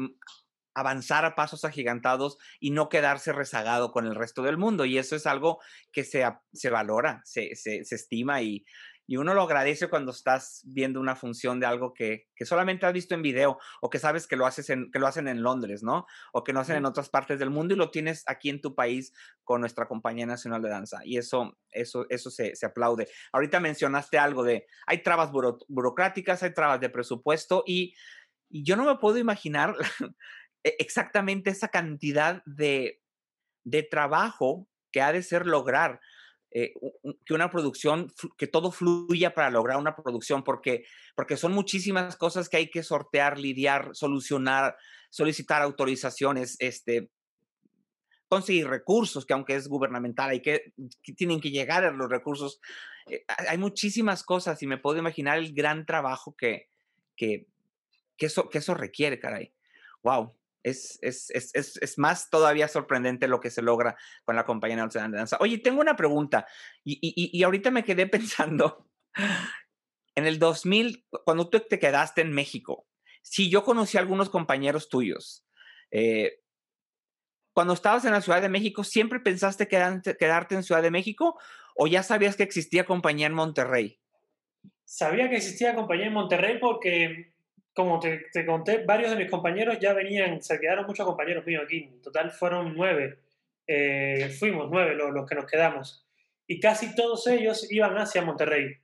avanzar a pasos agigantados y no quedarse rezagado con el resto del mundo. Y eso es algo que se, se valora, se, se, se estima y, y uno lo agradece cuando estás viendo una función de algo que, que, solamente has visto en video o que sabes que lo, haces en, que lo hacen en Londres, ¿no? O que lo hacen en otras partes del mundo y lo tienes aquí en tu país con nuestra Compañía Nacional de Danza. Y eso, eso, eso se, se aplaude. Ahorita mencionaste algo de, hay trabas buro, burocráticas, hay trabas de presupuesto y, y yo no me puedo imaginar (laughs) e, exactamente esa cantidad de, de trabajo que ha de ser lograr eh, que una producción, que todo fluya para lograr una producción, porque, porque son muchísimas cosas que hay que sortear, lidiar, solucionar, solicitar autorizaciones, este, conseguir recursos, que aunque es gubernamental, hay que, que tienen que llegar a los recursos. Eh, hay muchísimas cosas y me puedo imaginar el gran trabajo que, que, que, eso, que eso requiere, caray. Wow es, es, es, es, más todavía sorprendente lo que se logra con la compañía nacional de danza. Oye, tengo una pregunta y, y, y, ahorita me quedé (laughs) pensando, en el 2000, cuando tú te quedaste en México, sí, yo conocí a algunos compañeros tuyos. Eh, cuando estabas en la Ciudad de México, ¿siempre pensaste quedarte en Ciudad de México o ya sabías que existía compañía en Monterrey? Sabía que existía compañía en Monterrey porque como te, te, conté, varios de mis compañeros ya venían, se quedaron muchos compañeros míos aquí, en total fueron nueve, eh, fuimos nueve los, los, que nos quedamos, y casi todos ellos iban hacia Monterrey.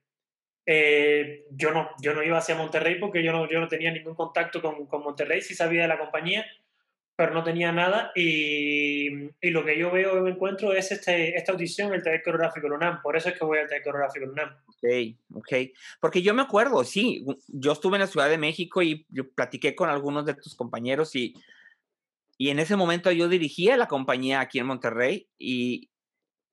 Eh, yo, no, yo no iba hacia Monterrey porque yo no, yo no tenía ningún contacto con, con Monterrey, sí sabía de la compañía, pero no tenía nada y, y, lo que yo veo y me encuentro es este, esta audición, el taller coreográfico UNAM, por eso es que voy al taller coreográfico UNAM. Ok, ok, porque yo me acuerdo, sí, yo estuve en la Ciudad de México y yo platiqué con algunos de tus compañeros y, y en ese momento yo dirigía la compañía aquí en Monterrey y,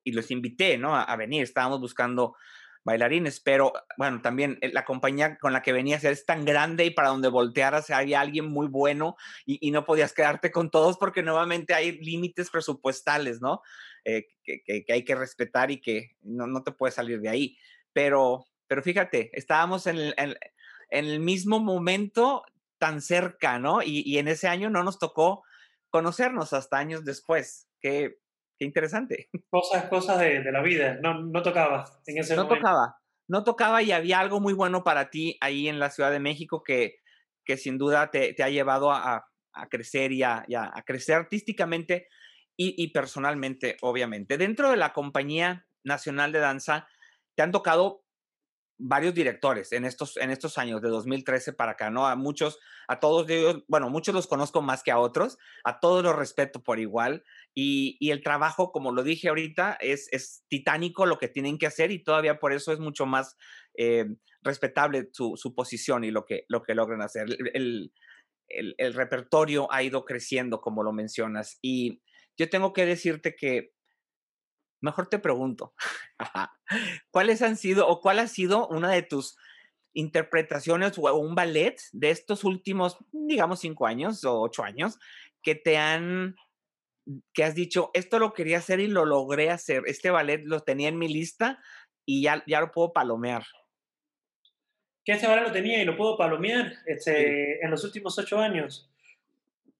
y los invité, ¿no? A, a venir, estábamos buscando bailarines, pero bueno, también eh, la compañía con la que venías es tan grande y para donde voltearas había alguien muy bueno y, no podías quedarte con todos porque nuevamente hay límites presupuestales, ¿no? Eh, que, hay que respetar y que no, no, te puedes salir de ahí. Pero, pero fíjate, estábamos en el, mismo momento tan cerca, ¿no? Y, y, en ese año no nos tocó conocernos hasta años después. Qué, qué interesante. (laughs) Cosas, cosas de, de, la vida. No, no tocaba en ese no momento. No tocaba. No tocaba y había algo muy bueno para ti ahí en la Ciudad de México que, que sin duda te, te ha llevado a, a crecer y a, y a, crecer artísticamente y, y, personalmente, obviamente. Dentro de la Compañía Nacional de Danza, te han tocado varios directores en estos, en estos años, de 2013 para acá, ¿no? A muchos, a todos ellos, bueno, muchos los conozco más que a otros, a todos los respeto por igual, y, el trabajo, como lo dije ahorita, es, es, titánico lo que tienen que hacer y todavía por eso es mucho más eh, respetable su, su, posición y lo que, lo que logran hacer. El, el repertorio ha ido creciendo, como lo mencionas, y yo tengo que decirte que mejor te pregunto, (laughs) ¿cuáles han sido o cuál ha sido una de tus interpretaciones o un ballet de estos últimos, digamos, cinco años o ocho años que te han, que has dicho, esto lo quería hacer y lo logré hacer, este ballet lo tenía en mi lista y ya, ya lo puedo palomear? Que este ballet lo tenía y lo puedo palomear este, sí. en los últimos ocho años.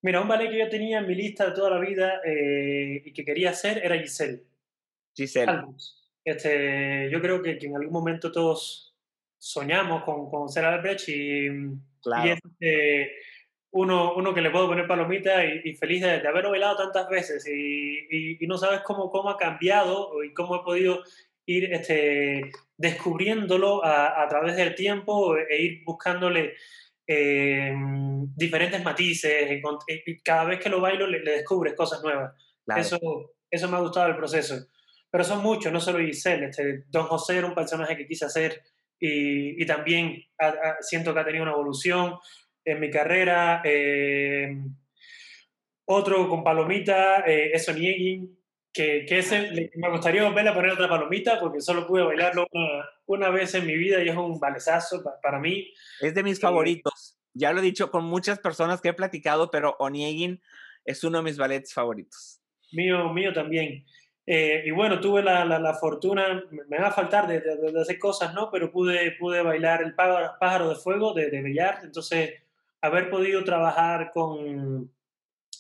Mira, un ballet que yo tenía en mi lista de toda la vida eh, y que quería hacer era Giselle. Giselle. Este, yo creo que, que, en algún momento todos soñamos con, con ser Albrecht y, claro. y este, uno, uno que le puedo poner palomita y, y feliz de, de, haberlo bailado tantas veces y, y, y, no sabes cómo, cómo ha cambiado y cómo he podido ir este, descubriéndolo a, a través del tiempo e ir buscándole eh, diferentes matices y cada vez que lo bailo le, le descubres cosas nuevas. Claro. Eso, eso me ha gustado el proceso pero son muchos, no solo Giselle. Este, Don José era un personaje que quise hacer y, y también a, a, siento que ha tenido una evolución en mi carrera. Eh, otro con Palomita, eh, es Oniegin, que, que ese le, me gustaría volver a poner otra palomita porque solo pude bailarlo una, una vez en mi vida y es un valesazo para, para mí. Es de mis eh, favoritos. Ya lo he dicho con muchas personas que he platicado, pero Oniegin es uno de mis ballets favoritos. Mío, mío también. Eh, y bueno, tuve la, la, la, fortuna, me va a faltar de, de, de, hacer cosas, ¿no? Pero pude, pude bailar el pájaro, de fuego de, de Bellar, entonces haber podido trabajar con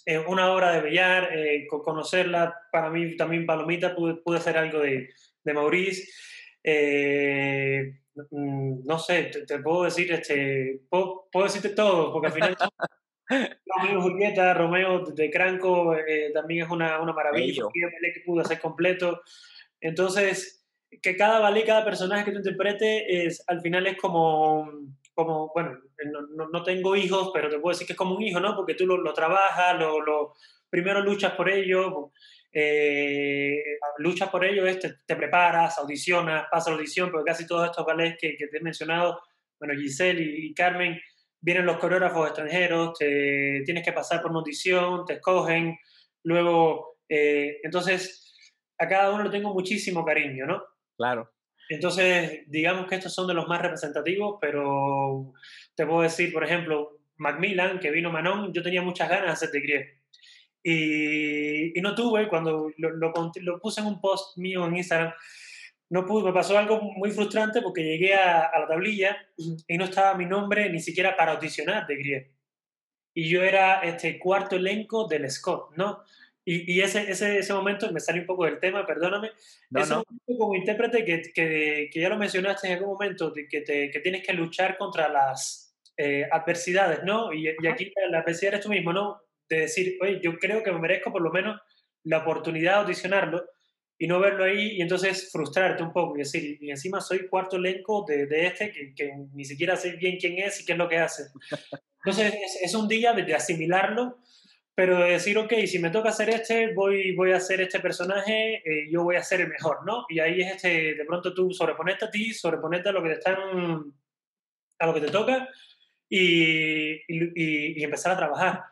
eh, una obra de Bellar, eh, con conocerla, para mí también Palomita, pude, pude hacer algo de, de Maurice. Eh, no sé, te, te, puedo decir, este, puedo, puedo decirte todo, porque al final (laughs) Romeo y Julieta, Romeo de Cranco eh, también es una, una maravilla, que pudo hacer completo. Entonces, que cada ballet, cada personaje que tú interpretes, es, al final es como, como bueno, no, no, no, tengo hijos, pero te puedo decir que es como un hijo, ¿no? Porque tú lo, lo trabajas, lo, lo, primero luchas por ello, eh, luchas por ello, es, te, te, preparas, audicionas, pasas la audición, porque casi todos estos ballets que, que te he mencionado, bueno, Giselle y, y Carmen, vienen los coreógrafos extranjeros, te, tienes que pasar por una audición, te escogen, luego, eh, entonces, a cada uno le tengo muchísimo cariño, ¿no? Claro. Entonces, digamos que estos son de los más representativos, pero te puedo decir, por ejemplo, Macmillan, que vino Manon, yo tenía muchas ganas de hacer de Grieg. Y, y, no tuve, cuando lo, lo, lo, puse en un post mío en Instagram, no pude, me pasó algo muy frustrante porque llegué a, a, la tablilla y no estaba mi nombre ni siquiera para audicionar de Grieg. Y yo era este cuarto elenco del Scott, ¿no? Y, y ese, ese, ese momento, me salió un poco del tema, perdóname, no, ese no. como intérprete que, que, que, ya lo mencionaste en algún momento, que, te, que tienes que luchar contra las eh, adversidades, ¿no? Y, y aquí la, la adversidad es tú mismo, ¿no? De decir, oye, yo creo que me merezco por lo menos la oportunidad de audicionarlo y no verlo ahí y entonces frustrarte un poco y decir, y encima soy cuarto elenco de, de este que, que, ni siquiera sé bien quién es y qué es lo que hace. Entonces es, es un día de, de, asimilarlo, pero de decir, ok, si me toca hacer este, voy, voy a hacer este personaje, eh, yo voy a ser el mejor, ¿no? Y ahí es este, de pronto tú sobreponerte a ti, sobreponerte a lo que te están, a lo que te toca y, y, y empezar a trabajar.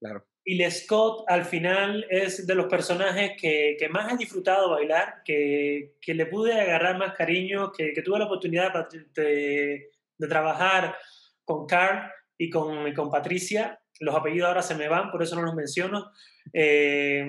Claro. Y Scott al final es de los personajes que, que más he disfrutado bailar, que, que, le pude agarrar más cariño, que, que tuve la oportunidad de, de, trabajar con Carl y con, con, Patricia. Los apellidos ahora se me van, por eso no los menciono. Eh,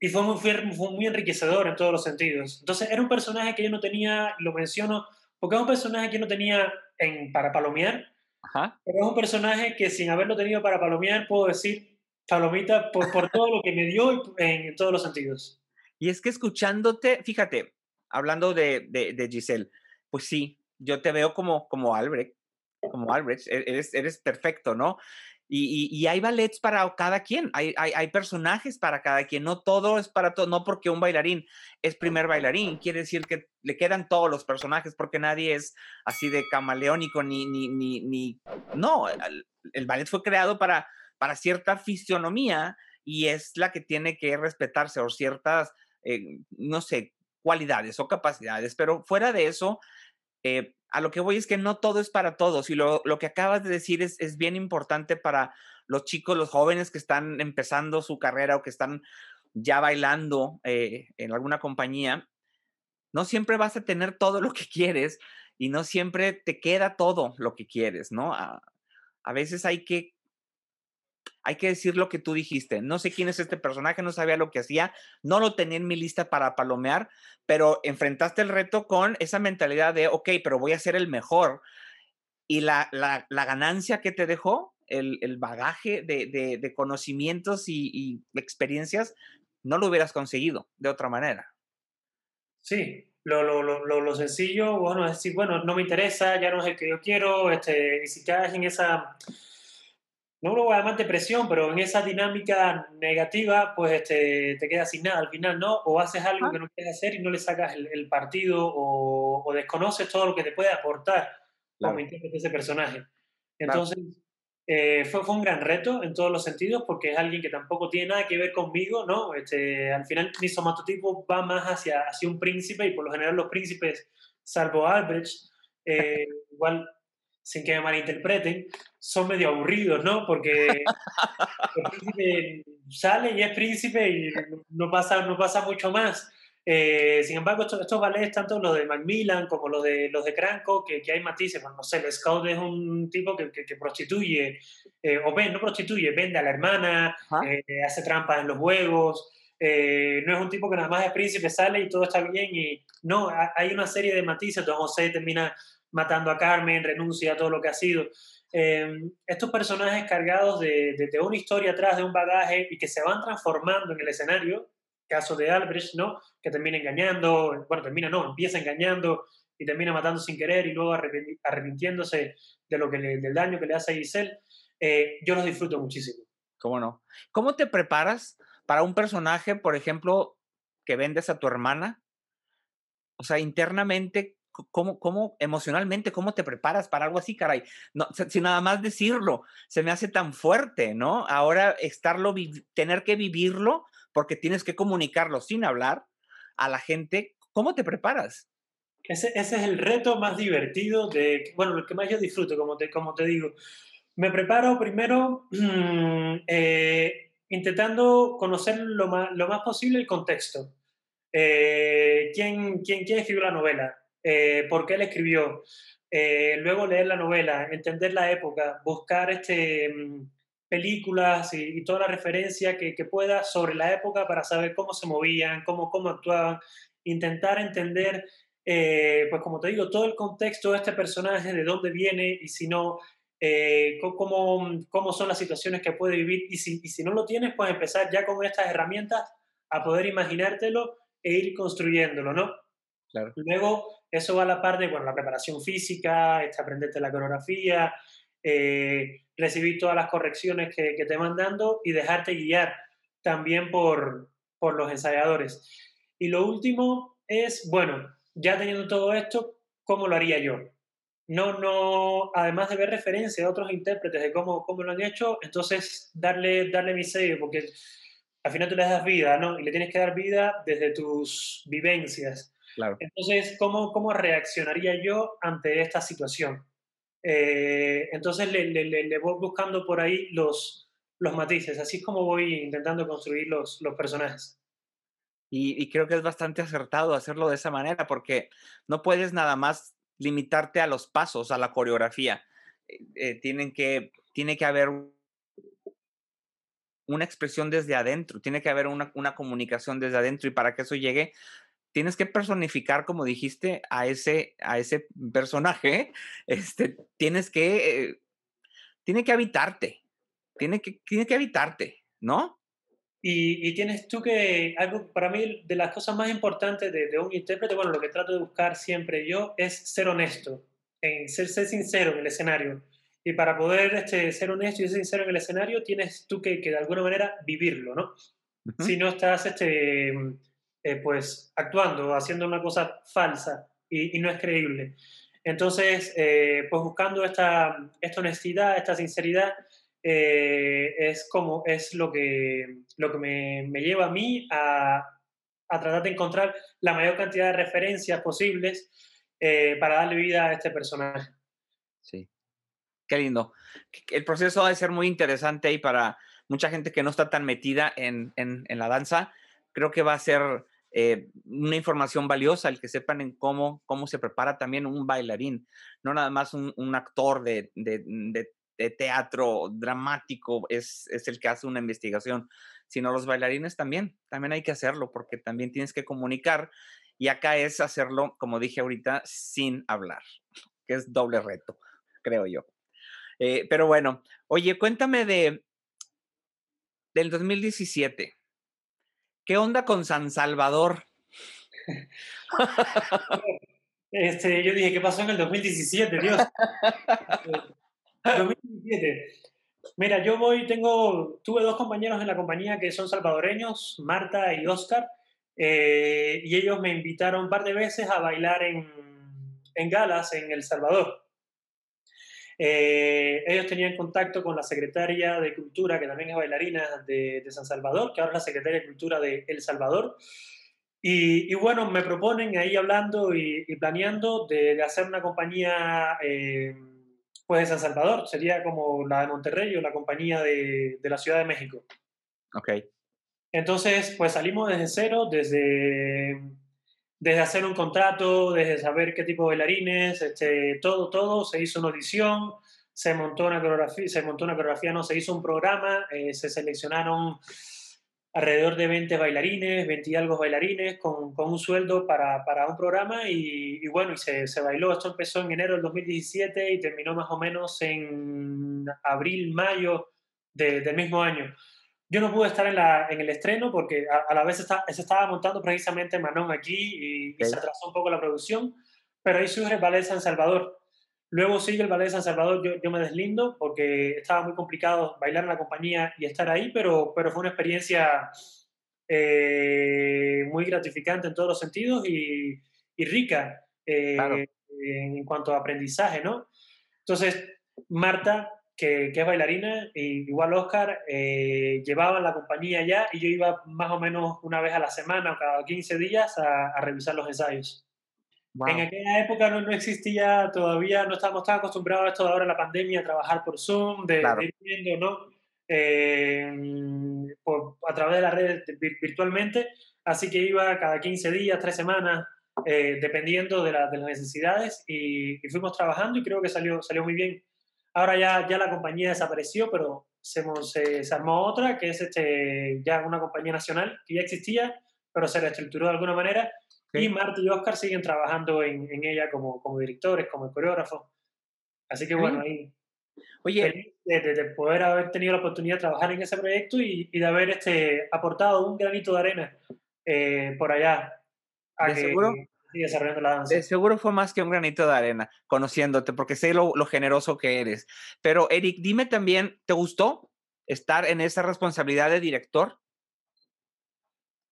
y fue muy, fue muy enriquecedor en todos los sentidos. Entonces era un personaje que yo no tenía, lo menciono, porque es un personaje que yo no tenía en, para palomear, Ajá. Pero es un personaje que sin haberlo tenido para palomear, puedo decir, palomita por, por todo lo que me dio en, todos los sentidos. Y es que escuchándote, fíjate, hablando de, de, de Giselle, pues sí, yo te veo como, como Albrecht, como Albrecht, e-, eres, eres perfecto, ¿no? Y, hay ballets para cada quien, hay, hay, personajes para cada quien, no todo es para todo, no porque un bailarín es primer bailarín, quiere decir que le quedan todos los personajes, porque nadie es así de camaleónico, ni, ni, ni, ni no, el, el ballet fue creado para, para cierta fisionomía y es la que tiene que respetarse o ciertas, eh, no sé, cualidades o capacidades, pero fuera de eso, eh, a lo que voy es que no todo es para todos y lo, lo que acabas de decir es, es, bien importante para los chicos, los jóvenes que están empezando su carrera o que están ya bailando eh, en alguna compañía. No siempre vas a tener todo lo que quieres y no siempre te queda todo lo que quieres, ¿no? A, a veces hay que hay que decir lo que tú dijiste. No sé quién es este personaje, no sabía lo que hacía, no lo tenía en mi lista para palomear, pero enfrentaste el reto con esa mentalidad de, ok, pero voy a ser el mejor. Y la, la, ganancia que te dejó, el, el bagaje de, de, conocimientos y, experiencias, no lo hubieras conseguido de otra manera. Sí, lo, lo, lo, lo, sencillo, bueno, es decir, bueno, no me interesa, ya no es el que yo quiero, este, si caes en esa no lo voy a llamar depresión, pero en esa dinámica negativa, pues este, te quedas sin nada al final, ¿no? O haces algo que no quieres hacer y no le sacas el, el partido o, o, desconoces todo lo que te puede aportar claro. como ese personaje. Entonces, claro. eh, fue, fue un gran reto en todos los sentidos porque es alguien que tampoco tiene nada que ver conmigo, ¿no? Este, al final mi somatotipo va más hacia, hacia un príncipe y por lo general los príncipes, salvo Albrecht, eh, igual sin que me malinterpreten, son medio aburridos, ¿no? Porque (laughs) el príncipe sale y es príncipe y no pasa, no pasa mucho más. Eh, sin embargo, estos, estos, ballets, tanto los de Macmillan como los de, los de Cranco, que, que hay matices, bueno, no sé, el Scout es un tipo que, que, que prostituye, eh, o ven, no prostituye, vende a la hermana, eh, hace trampas en los juegos, eh, no es un tipo que nada más es príncipe, sale y todo está bien, y no, hay una serie de matices, Don José termina matando a Carmen, renuncia a todo lo que ha sido. Eh, estos personajes cargados de, de, una historia atrás, de un bagaje y que se van transformando en el escenario, caso de Albrecht, ¿no? Que termina engañando, bueno, termina no, empieza engañando y termina matando sin querer y luego arrepintiéndose de lo que del daño que le hace a Giselle, eh, yo los disfruto muchísimo. ¿Cómo no? ¿Cómo te preparas para un personaje, por ejemplo, que vendes a tu hermana? O sea, internamente, ¿Cómo, cómo emocionalmente, cómo te preparas para algo así, caray? No, sin nada más decirlo, se me hace tan fuerte, ¿no? Ahora estarlo, tener que vivirlo, porque tienes que comunicarlo sin hablar a la gente, ¿cómo te preparas? Ese, ese es el reto más divertido, de, bueno, lo que más yo disfruto, como te, como te digo. Me preparo primero (clears throat) eh, intentando conocer lo más, lo más posible el contexto. Eh, ¿quién, quién, ¿Quién escribió la novela? Eh, por qué él escribió, eh, luego leer la novela, entender la época, buscar este, mm, películas y, y, toda la referencia que, que, pueda sobre la época para saber cómo se movían, cómo, cómo actuaban, intentar entender, eh, pues como te digo, todo el contexto de este personaje, de dónde viene y si no, eh, cómo, cómo son las situaciones que puede vivir y si, y si no lo tienes, pues empezar ya con estas herramientas a poder imaginártelo e ir construyéndolo, ¿no? Claro. Luego, eso va a la par de bueno, la preparación física, este, aprenderte la coreografía, eh, recibir todas las correcciones que, que, te van dando y dejarte guiar también por, por los ensayadores. Y lo último es, bueno, ya teniendo todo esto, ¿cómo lo haría yo? No, no, además de ver referencia a otros intérpretes de cómo, cómo lo han hecho, entonces darle, darle mi sello, porque al final tú le das vida, ¿no? Y le tienes que dar vida desde tus vivencias. Claro. Entonces, ¿cómo, ¿cómo reaccionaría yo ante esta situación? Eh, entonces, le, le, le, voy buscando por ahí los, los matices, así es como voy intentando construir los, los personajes. Y, y, creo que es bastante acertado hacerlo de esa manera, porque no puedes nada más limitarte a los pasos, a la coreografía. Eh, eh, tienen que, tiene que haber una expresión desde adentro, tiene que haber una, una comunicación desde adentro y para que eso llegue, tienes que personificar, como dijiste, a ese, a ese personaje, (laughs) este, tienes que, eh, tiene que habitarte, tiene que, tiene que habitarte. ¿no? Y, tienes tú que, algo para mí, de las cosas más importantes de, un intérprete, bueno, lo que trato de buscar siempre yo es ser honesto, en ser, ser sincero en el escenario. Y para poder este, ser honesto y ser sincero en el escenario, tienes tú que, que de alguna manera vivirlo, ¿no? Si no estás, este, eh, pues, actuando, haciendo una cosa falsa y, no es creíble. Entonces, eh, pues buscando esta, esta honestidad, esta sinceridad, eh, es como es lo que, lo que me, me lleva a mí a, a, tratar de encontrar la mayor cantidad de referencias posibles para darle vida a este personaje. Sí, qué lindo. El proceso va a ser muy interesante y para mucha gente que no está tan metida en, en la danza, creo que va a ser eh, una información valiosa, el que sepan en cómo, cómo se prepara también un bailarín, no nada más un, actor de teatro dramático es, es, el que hace una investigación, sino los bailarines también, también hay que hacerlo porque también tienes que comunicar y acá es hacerlo, como dije ahorita, sin hablar, que es doble reto, creo yo. Eh, pero bueno, oye, cuéntame de del 2017. ¿Qué onda con San Salvador? (laughs) Este, yo dije, ¿qué pasó en el 2017, Dios? (laughs) 2017. Mira, yo voy, tengo, tuve dos compañeros en la compañía que son salvadoreños, Marta y Oscar, eh, y ellos me invitaron un par de veces a bailar en, en galas en El Salvador. Eh, ellos tenían contacto con la secretaria de Cultura, que también es bailarina de, de San Salvador, que ahora es la secretaria de Cultura de El Salvador. Y, y bueno, me proponen ahí hablando y, y planeando de, de, hacer una compañía eh, pues de San Salvador, sería como la de Monterrey o la compañía de, de la Ciudad de México. Ok. Entonces, pues salimos desde cero, desde, desde hacer un contrato, desde saber qué tipo de bailarines, este, todo, todo, se hizo una audición, se montó una coreografía, se montó una coreografía, no, se hizo un programa, eh, se seleccionaron alrededor de 20 bailarines, 20 y algo bailarines, con, con un sueldo para, para un programa y, y bueno, y se, se, bailó. Esto empezó en enero del 2017 y terminó más o menos en abril, mayo de, del mismo año. Yo no pude estar en, la, en el estreno porque a, a la vez está, se estaba montando precisamente Manon aquí y, y, se atrasó un poco la producción, pero ahí surge el Ballet San Salvador. Luego sigue el Ballet de San Salvador, yo, yo, me deslindo porque estaba muy complicado bailar en la compañía y estar ahí, pero, pero fue una experiencia eh, muy gratificante en todos los sentidos y, y rica eh, claro. en, en, cuanto a aprendizaje, ¿no? Entonces, Marta, que, que es bailarina, y igual Oscar, eh, llevaban la compañía ya y yo iba más o menos una vez a la semana o cada 15 días a, a revisar los ensayos. Wow. En aquella época no, no, existía todavía, no estábamos tan acostumbrados a esto de ahora la pandemia, a trabajar por Zoom, de, claro. de ir viendo, ¿no? Eh, por, a través de las redes virtualmente, así que iba cada 15 días, 3 semanas, eh, dependiendo de, la, de, las necesidades, y, y, fuimos trabajando y creo que salió, salió muy bien. Ahora ya, ya la compañía desapareció, pero se, se, se armó otra, que es este, ya una compañía nacional que ya existía, pero se reestructuró de alguna manera Sí. Y Marta y Oscar siguen trabajando en, en ella como, como, directores, como coreógrafos. Así que bueno, ahí. Oye, de, de, de, poder haber tenido la oportunidad de trabajar en ese proyecto y, y de haber este, aportado un granito de arena eh, por allá. A ¿De que, seguro? Que desarrollando la danza. De seguro fue más que un granito de arena, conociéndote, porque sé lo, lo generoso que eres. Pero, Eric, dime también, ¿te gustó estar en esa responsabilidad de director?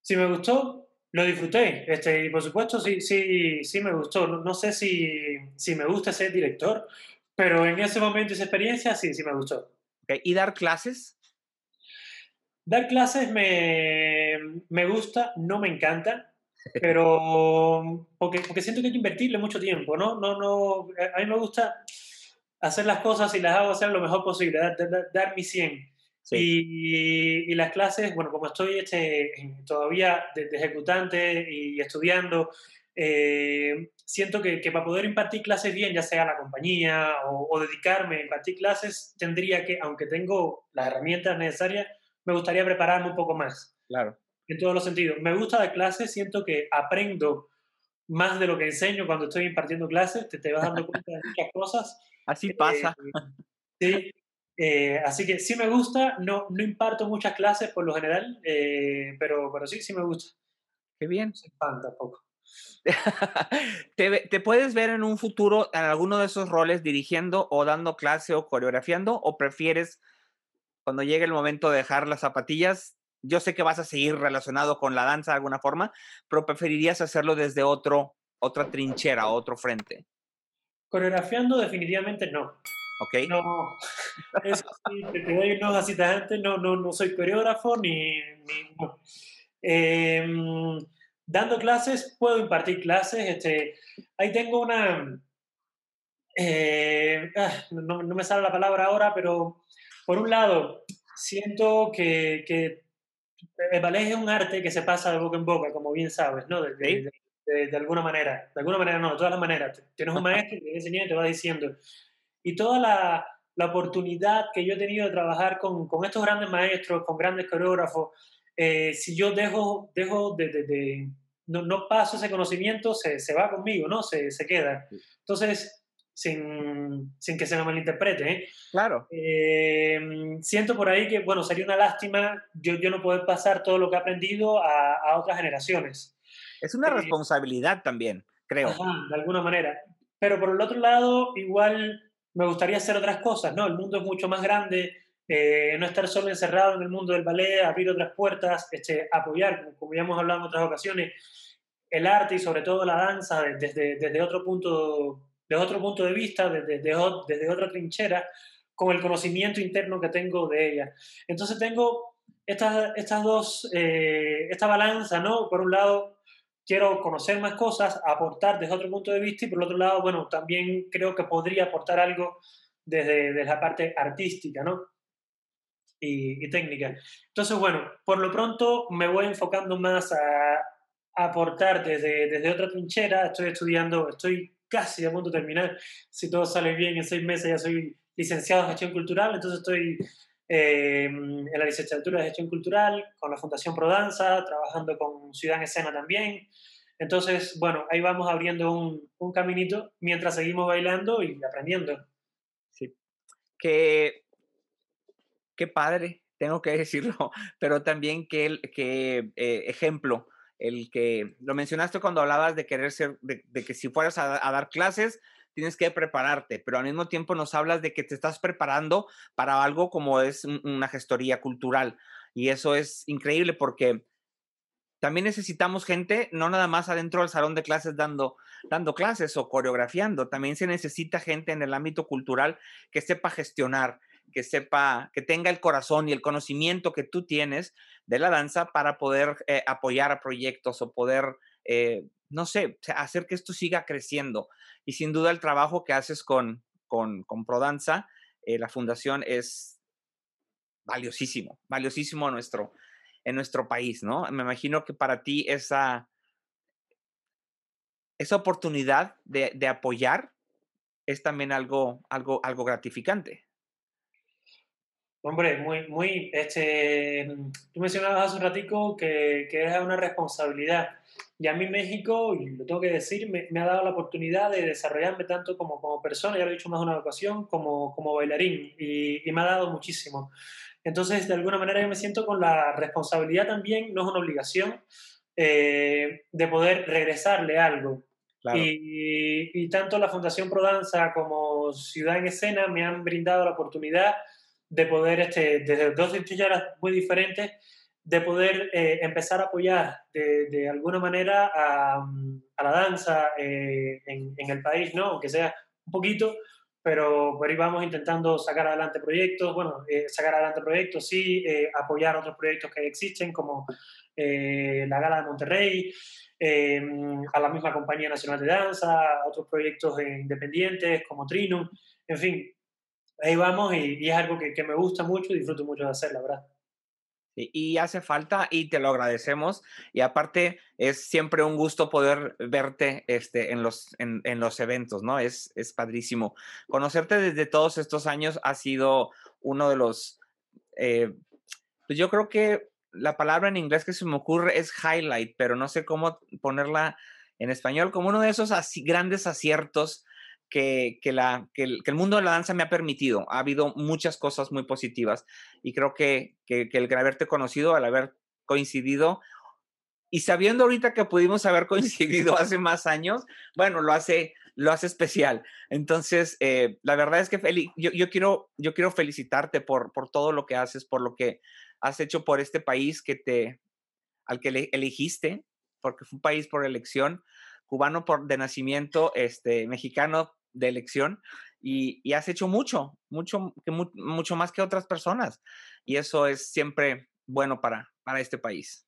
Sí, me gustó lo disfruté, este, y por supuesto sí, sí, sí me gustó. No, no sé si, si, me gusta ser director, pero en ese momento, esa experiencia, sí, sí me gustó. Okay. ¿Y dar clases? Dar clases me, me gusta, no me encanta, pero porque, porque siento que hay que invertirle mucho tiempo, ¿no? No, no, a mí me gusta hacer las cosas y las hago hacer lo mejor posible, dar, dar, dar mi 100. Sí. Y, y, las clases, bueno, como estoy este, todavía de, de, ejecutante y estudiando, eh, siento que, que, para poder impartir clases bien, ya sea a la compañía o, o, dedicarme a impartir clases, tendría que, aunque tengo las herramientas necesarias, me gustaría prepararme un poco más. Claro. En todos los sentidos. Me gusta dar clases, siento que aprendo más de lo que enseño cuando estoy impartiendo clases, te, te vas dando (laughs) cuenta de muchas cosas. Así pasa. Eh, sí, Eh, así que sí me gusta, no, no imparto muchas clases por lo general, eh, pero, pero sí, sí me gusta. Qué bien. No soy fan tampoco. ¿Te, ¿Te, puedes ver en un futuro en alguno de esos roles dirigiendo o dando clase o coreografiando o prefieres cuando llegue el momento de dejar las zapatillas? Yo sé que vas a seguir relacionado con la danza de alguna forma, pero preferirías hacerlo desde otro, otra trinchera, otro frente. Coreografiando definitivamente no. Ok. No, (laughs) eso sí, te, te doy unos así antes, no, no, no soy coreógrafo ni... ni no. eh, dando clases, puedo impartir clases. Este, ahí tengo una... Eh, ah, no, no, me sale la palabra ahora, pero por un lado, siento que, que, el ballet es un arte que se pasa de boca en boca, como bien sabes, ¿no? De, de, de, de alguna manera, de alguna manera no, de todas las maneras. Tienes un maestro que te enseña y te va diciendo. Y toda la, la, oportunidad que yo he tenido de trabajar con, con estos grandes maestros, con grandes coreógrafos, eh, si yo dejo, dejo de, de, de no, no, paso ese conocimiento, se, se va conmigo, ¿no? Se, se queda. Entonces, sin, sin, que se malinterprete, ¿eh? Claro. Eh, siento por ahí que, bueno, sería una lástima yo, yo no poder pasar todo lo que he aprendido a, a otras generaciones. Es una eh, responsabilidad también, creo. Ajá, de alguna manera. Pero por el otro lado, igual me gustaría hacer otras cosas, ¿no? El mundo es mucho más grande, eh, no estar solo encerrado en el mundo del ballet, abrir otras puertas, este, apoyar, como ya hemos hablado en otras ocasiones, el arte y sobre todo la danza desde, desde, otro, punto, desde otro punto de vista, desde, desde, otra trinchera, con el conocimiento interno que tengo de ella. Entonces tengo estas, estas dos, eh, esta balanza, ¿no? Por un lado, quiero conocer más cosas, aportar desde otro punto de vista y por otro lado, bueno, también creo que podría aportar algo desde, desde la parte artística, ¿no? y, y, técnica. Entonces, bueno, por lo pronto me voy enfocando más a, aportar desde, desde otra trinchera. Estoy estudiando, estoy casi a punto de terminar. Si todo sale bien, en seis meses ya soy licenciado en gestión cultural, entonces estoy eh, en la licenciatura de gestión cultural con la Fundación Prodanza, trabajando con Ciudad en Escena también. Entonces, bueno, ahí vamos abriendo un, un caminito mientras seguimos bailando y aprendiendo. Sí. Que qué padre, tengo que decirlo, (laughs) pero también qué, qué eh, ejemplo, el que lo mencionaste cuando hablabas de querer ser, de, que si fueras a, a, dar clases, tienes que prepararte, pero al mismo tiempo nos hablas de que te estás preparando para algo como es una gestoría cultural. Y eso es increíble porque también necesitamos gente, no nada más adentro del salón de clases dando, dando clases o coreografiando, también se necesita gente en el ámbito cultural que sepa gestionar, que sepa, que tenga el corazón y el conocimiento que tú tienes de la danza para poder eh, apoyar a proyectos o poder, eh, no sé, hacer que esto siga creciendo. Y sin duda el trabajo que haces con, con, con Prodanza, eh, la fundación es valiosísimo, valiosísimo en nuestro, en nuestro país, ¿no? Me imagino que para ti esa, esa oportunidad de, de apoyar es también algo, algo, algo gratificante. Hombre, muy, muy, este, tú mencionabas hace un ratico que, que es una responsabilidad. Y a mí México, y lo tengo que decir, me, me, ha dado la oportunidad de desarrollarme tanto como, como persona, ya lo he dicho más de una ocasión, como, como bailarín, y, y, me ha dado muchísimo. Entonces, de alguna manera yo me siento con la responsabilidad también, no es una obligación, eh, de poder regresarle algo. Claro. Y, y tanto la Fundación Prodanza como Ciudad en Escena me han brindado la oportunidad de poder, este, desde dos trincheras muy diferentes, de poder eh, empezar a apoyar de, alguna manera a, la danza eh, en, el país, ¿no? Aunque sea un poquito, pero por ahí vamos intentando sacar adelante proyectos, bueno, eh, sacar adelante proyectos, sí, apoyar otros proyectos que existen, como la Gala de Monterrey, a la misma Compañía Nacional de Danza, otros proyectos independientes como Trinum, en fin, ahí vamos y, y es algo que, que, me gusta mucho y disfruto mucho de hacer, la verdad. Y hace falta y te lo agradecemos. Y aparte es siempre un gusto poder verte este, en, los, en, en los eventos, ¿no? Es, es padrísimo. Conocerte desde todos estos años ha sido uno de los, eh, pues yo creo que la palabra en inglés que se me ocurre es highlight, pero no sé cómo ponerla en español, como uno de esos así, grandes aciertos que, la, que el, mundo de la danza me ha permitido. Ha habido muchas cosas muy positivas y creo que, que, el haberte conocido, al haber coincidido y sabiendo ahorita que pudimos haber (laughs) coincidido hace más años, bueno, lo hace, lo hace especial. Entonces, eh, la verdad es que yo, yo, quiero, yo quiero felicitarte por, por todo lo que haces, por lo que has hecho por este país que te, al que elegiste, porque fue un país por elección, cubano por, de nacimiento, este, mexicano de elección, y, has hecho mucho, mucho, mucho más que otras personas. Y eso es siempre bueno para, para este país.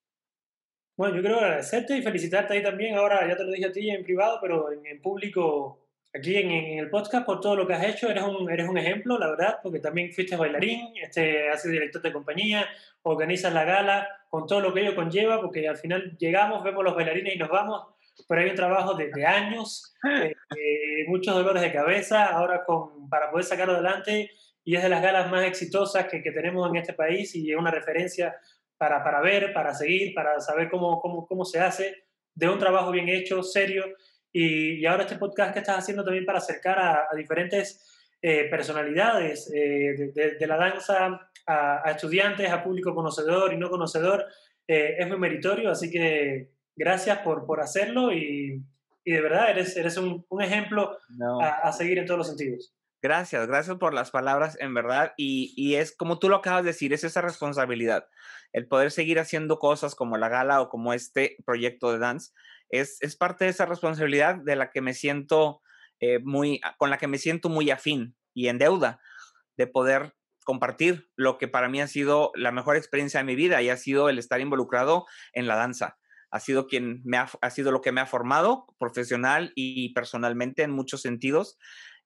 Bueno, yo quiero agradecerte y felicitarte ahí también. Ahora ya te lo dije a ti en privado, pero en, público, aquí en, el podcast, por todo lo que has hecho. Eres un, eres un ejemplo, la verdad, porque también fuiste bailarín, este, haces director de compañía, organizas la gala, con todo lo que ello conlleva, porque al final llegamos, vemos los bailarines y nos vamos pero hay un trabajo de, años, eh, eh, muchos dolores de cabeza, ahora con, para poder sacarlo adelante, y es de las galas más exitosas que, que tenemos en este país y es una referencia para, para ver, para seguir, para saber cómo, cómo, cómo, se hace, de un trabajo bien hecho, serio, y, y ahora este podcast que estás haciendo también para acercar a, diferentes eh, personalidades de, de, la danza a, a, estudiantes, a público conocedor y no conocedor, es muy meritorio, así que gracias por, por hacerlo y, y, de verdad eres, eres un, un ejemplo a, a, seguir en todos los sentidos. Gracias, gracias por las palabras, en verdad. Y, y, es como tú lo acabas de decir, es esa responsabilidad. El poder seguir haciendo cosas como la gala o como este proyecto de dance es, es parte de esa responsabilidad de la que me siento eh, muy, con la que me siento muy afín y en deuda de poder compartir lo que para mí ha sido la mejor experiencia de mi vida y ha sido el estar involucrado en la danza ha sido quien me ha, ha sido lo que me ha formado profesional y personalmente en muchos sentidos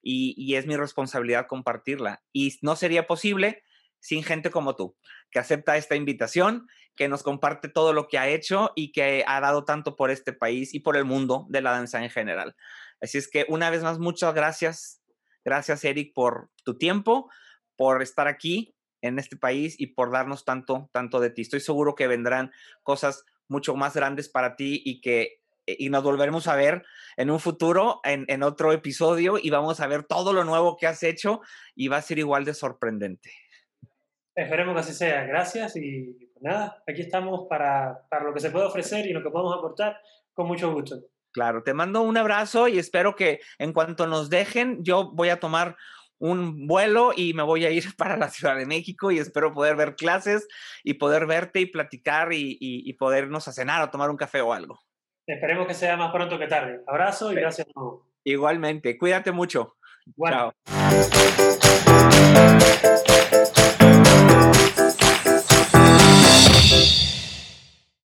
y, es mi responsabilidad compartirla. Y no sería posible sin gente como tú, que acepta esta invitación, que nos comparte todo lo que ha hecho y que ha dado tanto por este país y por el mundo de la danza en general. Así es que una vez más, muchas gracias. Gracias, Eric, por tu tiempo, por estar aquí en este país y por darnos tanto, tanto de ti. Estoy seguro que vendrán cosas mucho más grandes para ti y que y nos volveremos a ver en un futuro, en, en, otro episodio, y vamos a ver todo lo nuevo que has hecho y va a ser igual de sorprendente. Esperemos que así sea. Gracias y pues nada, aquí estamos para, para lo que se puede ofrecer y lo que podemos aportar con mucho gusto. Claro, te mando un abrazo y espero que en cuanto nos dejen, yo voy a tomar un vuelo y me voy a ir (laughs) para la Ciudad de México y espero poder ver clases y poder verte y platicar y, y, podernos a cenar o tomar un café o algo. Esperemos que sea más pronto que tarde. Abrazo y gracias. Igualmente, cuídate mucho. Chao.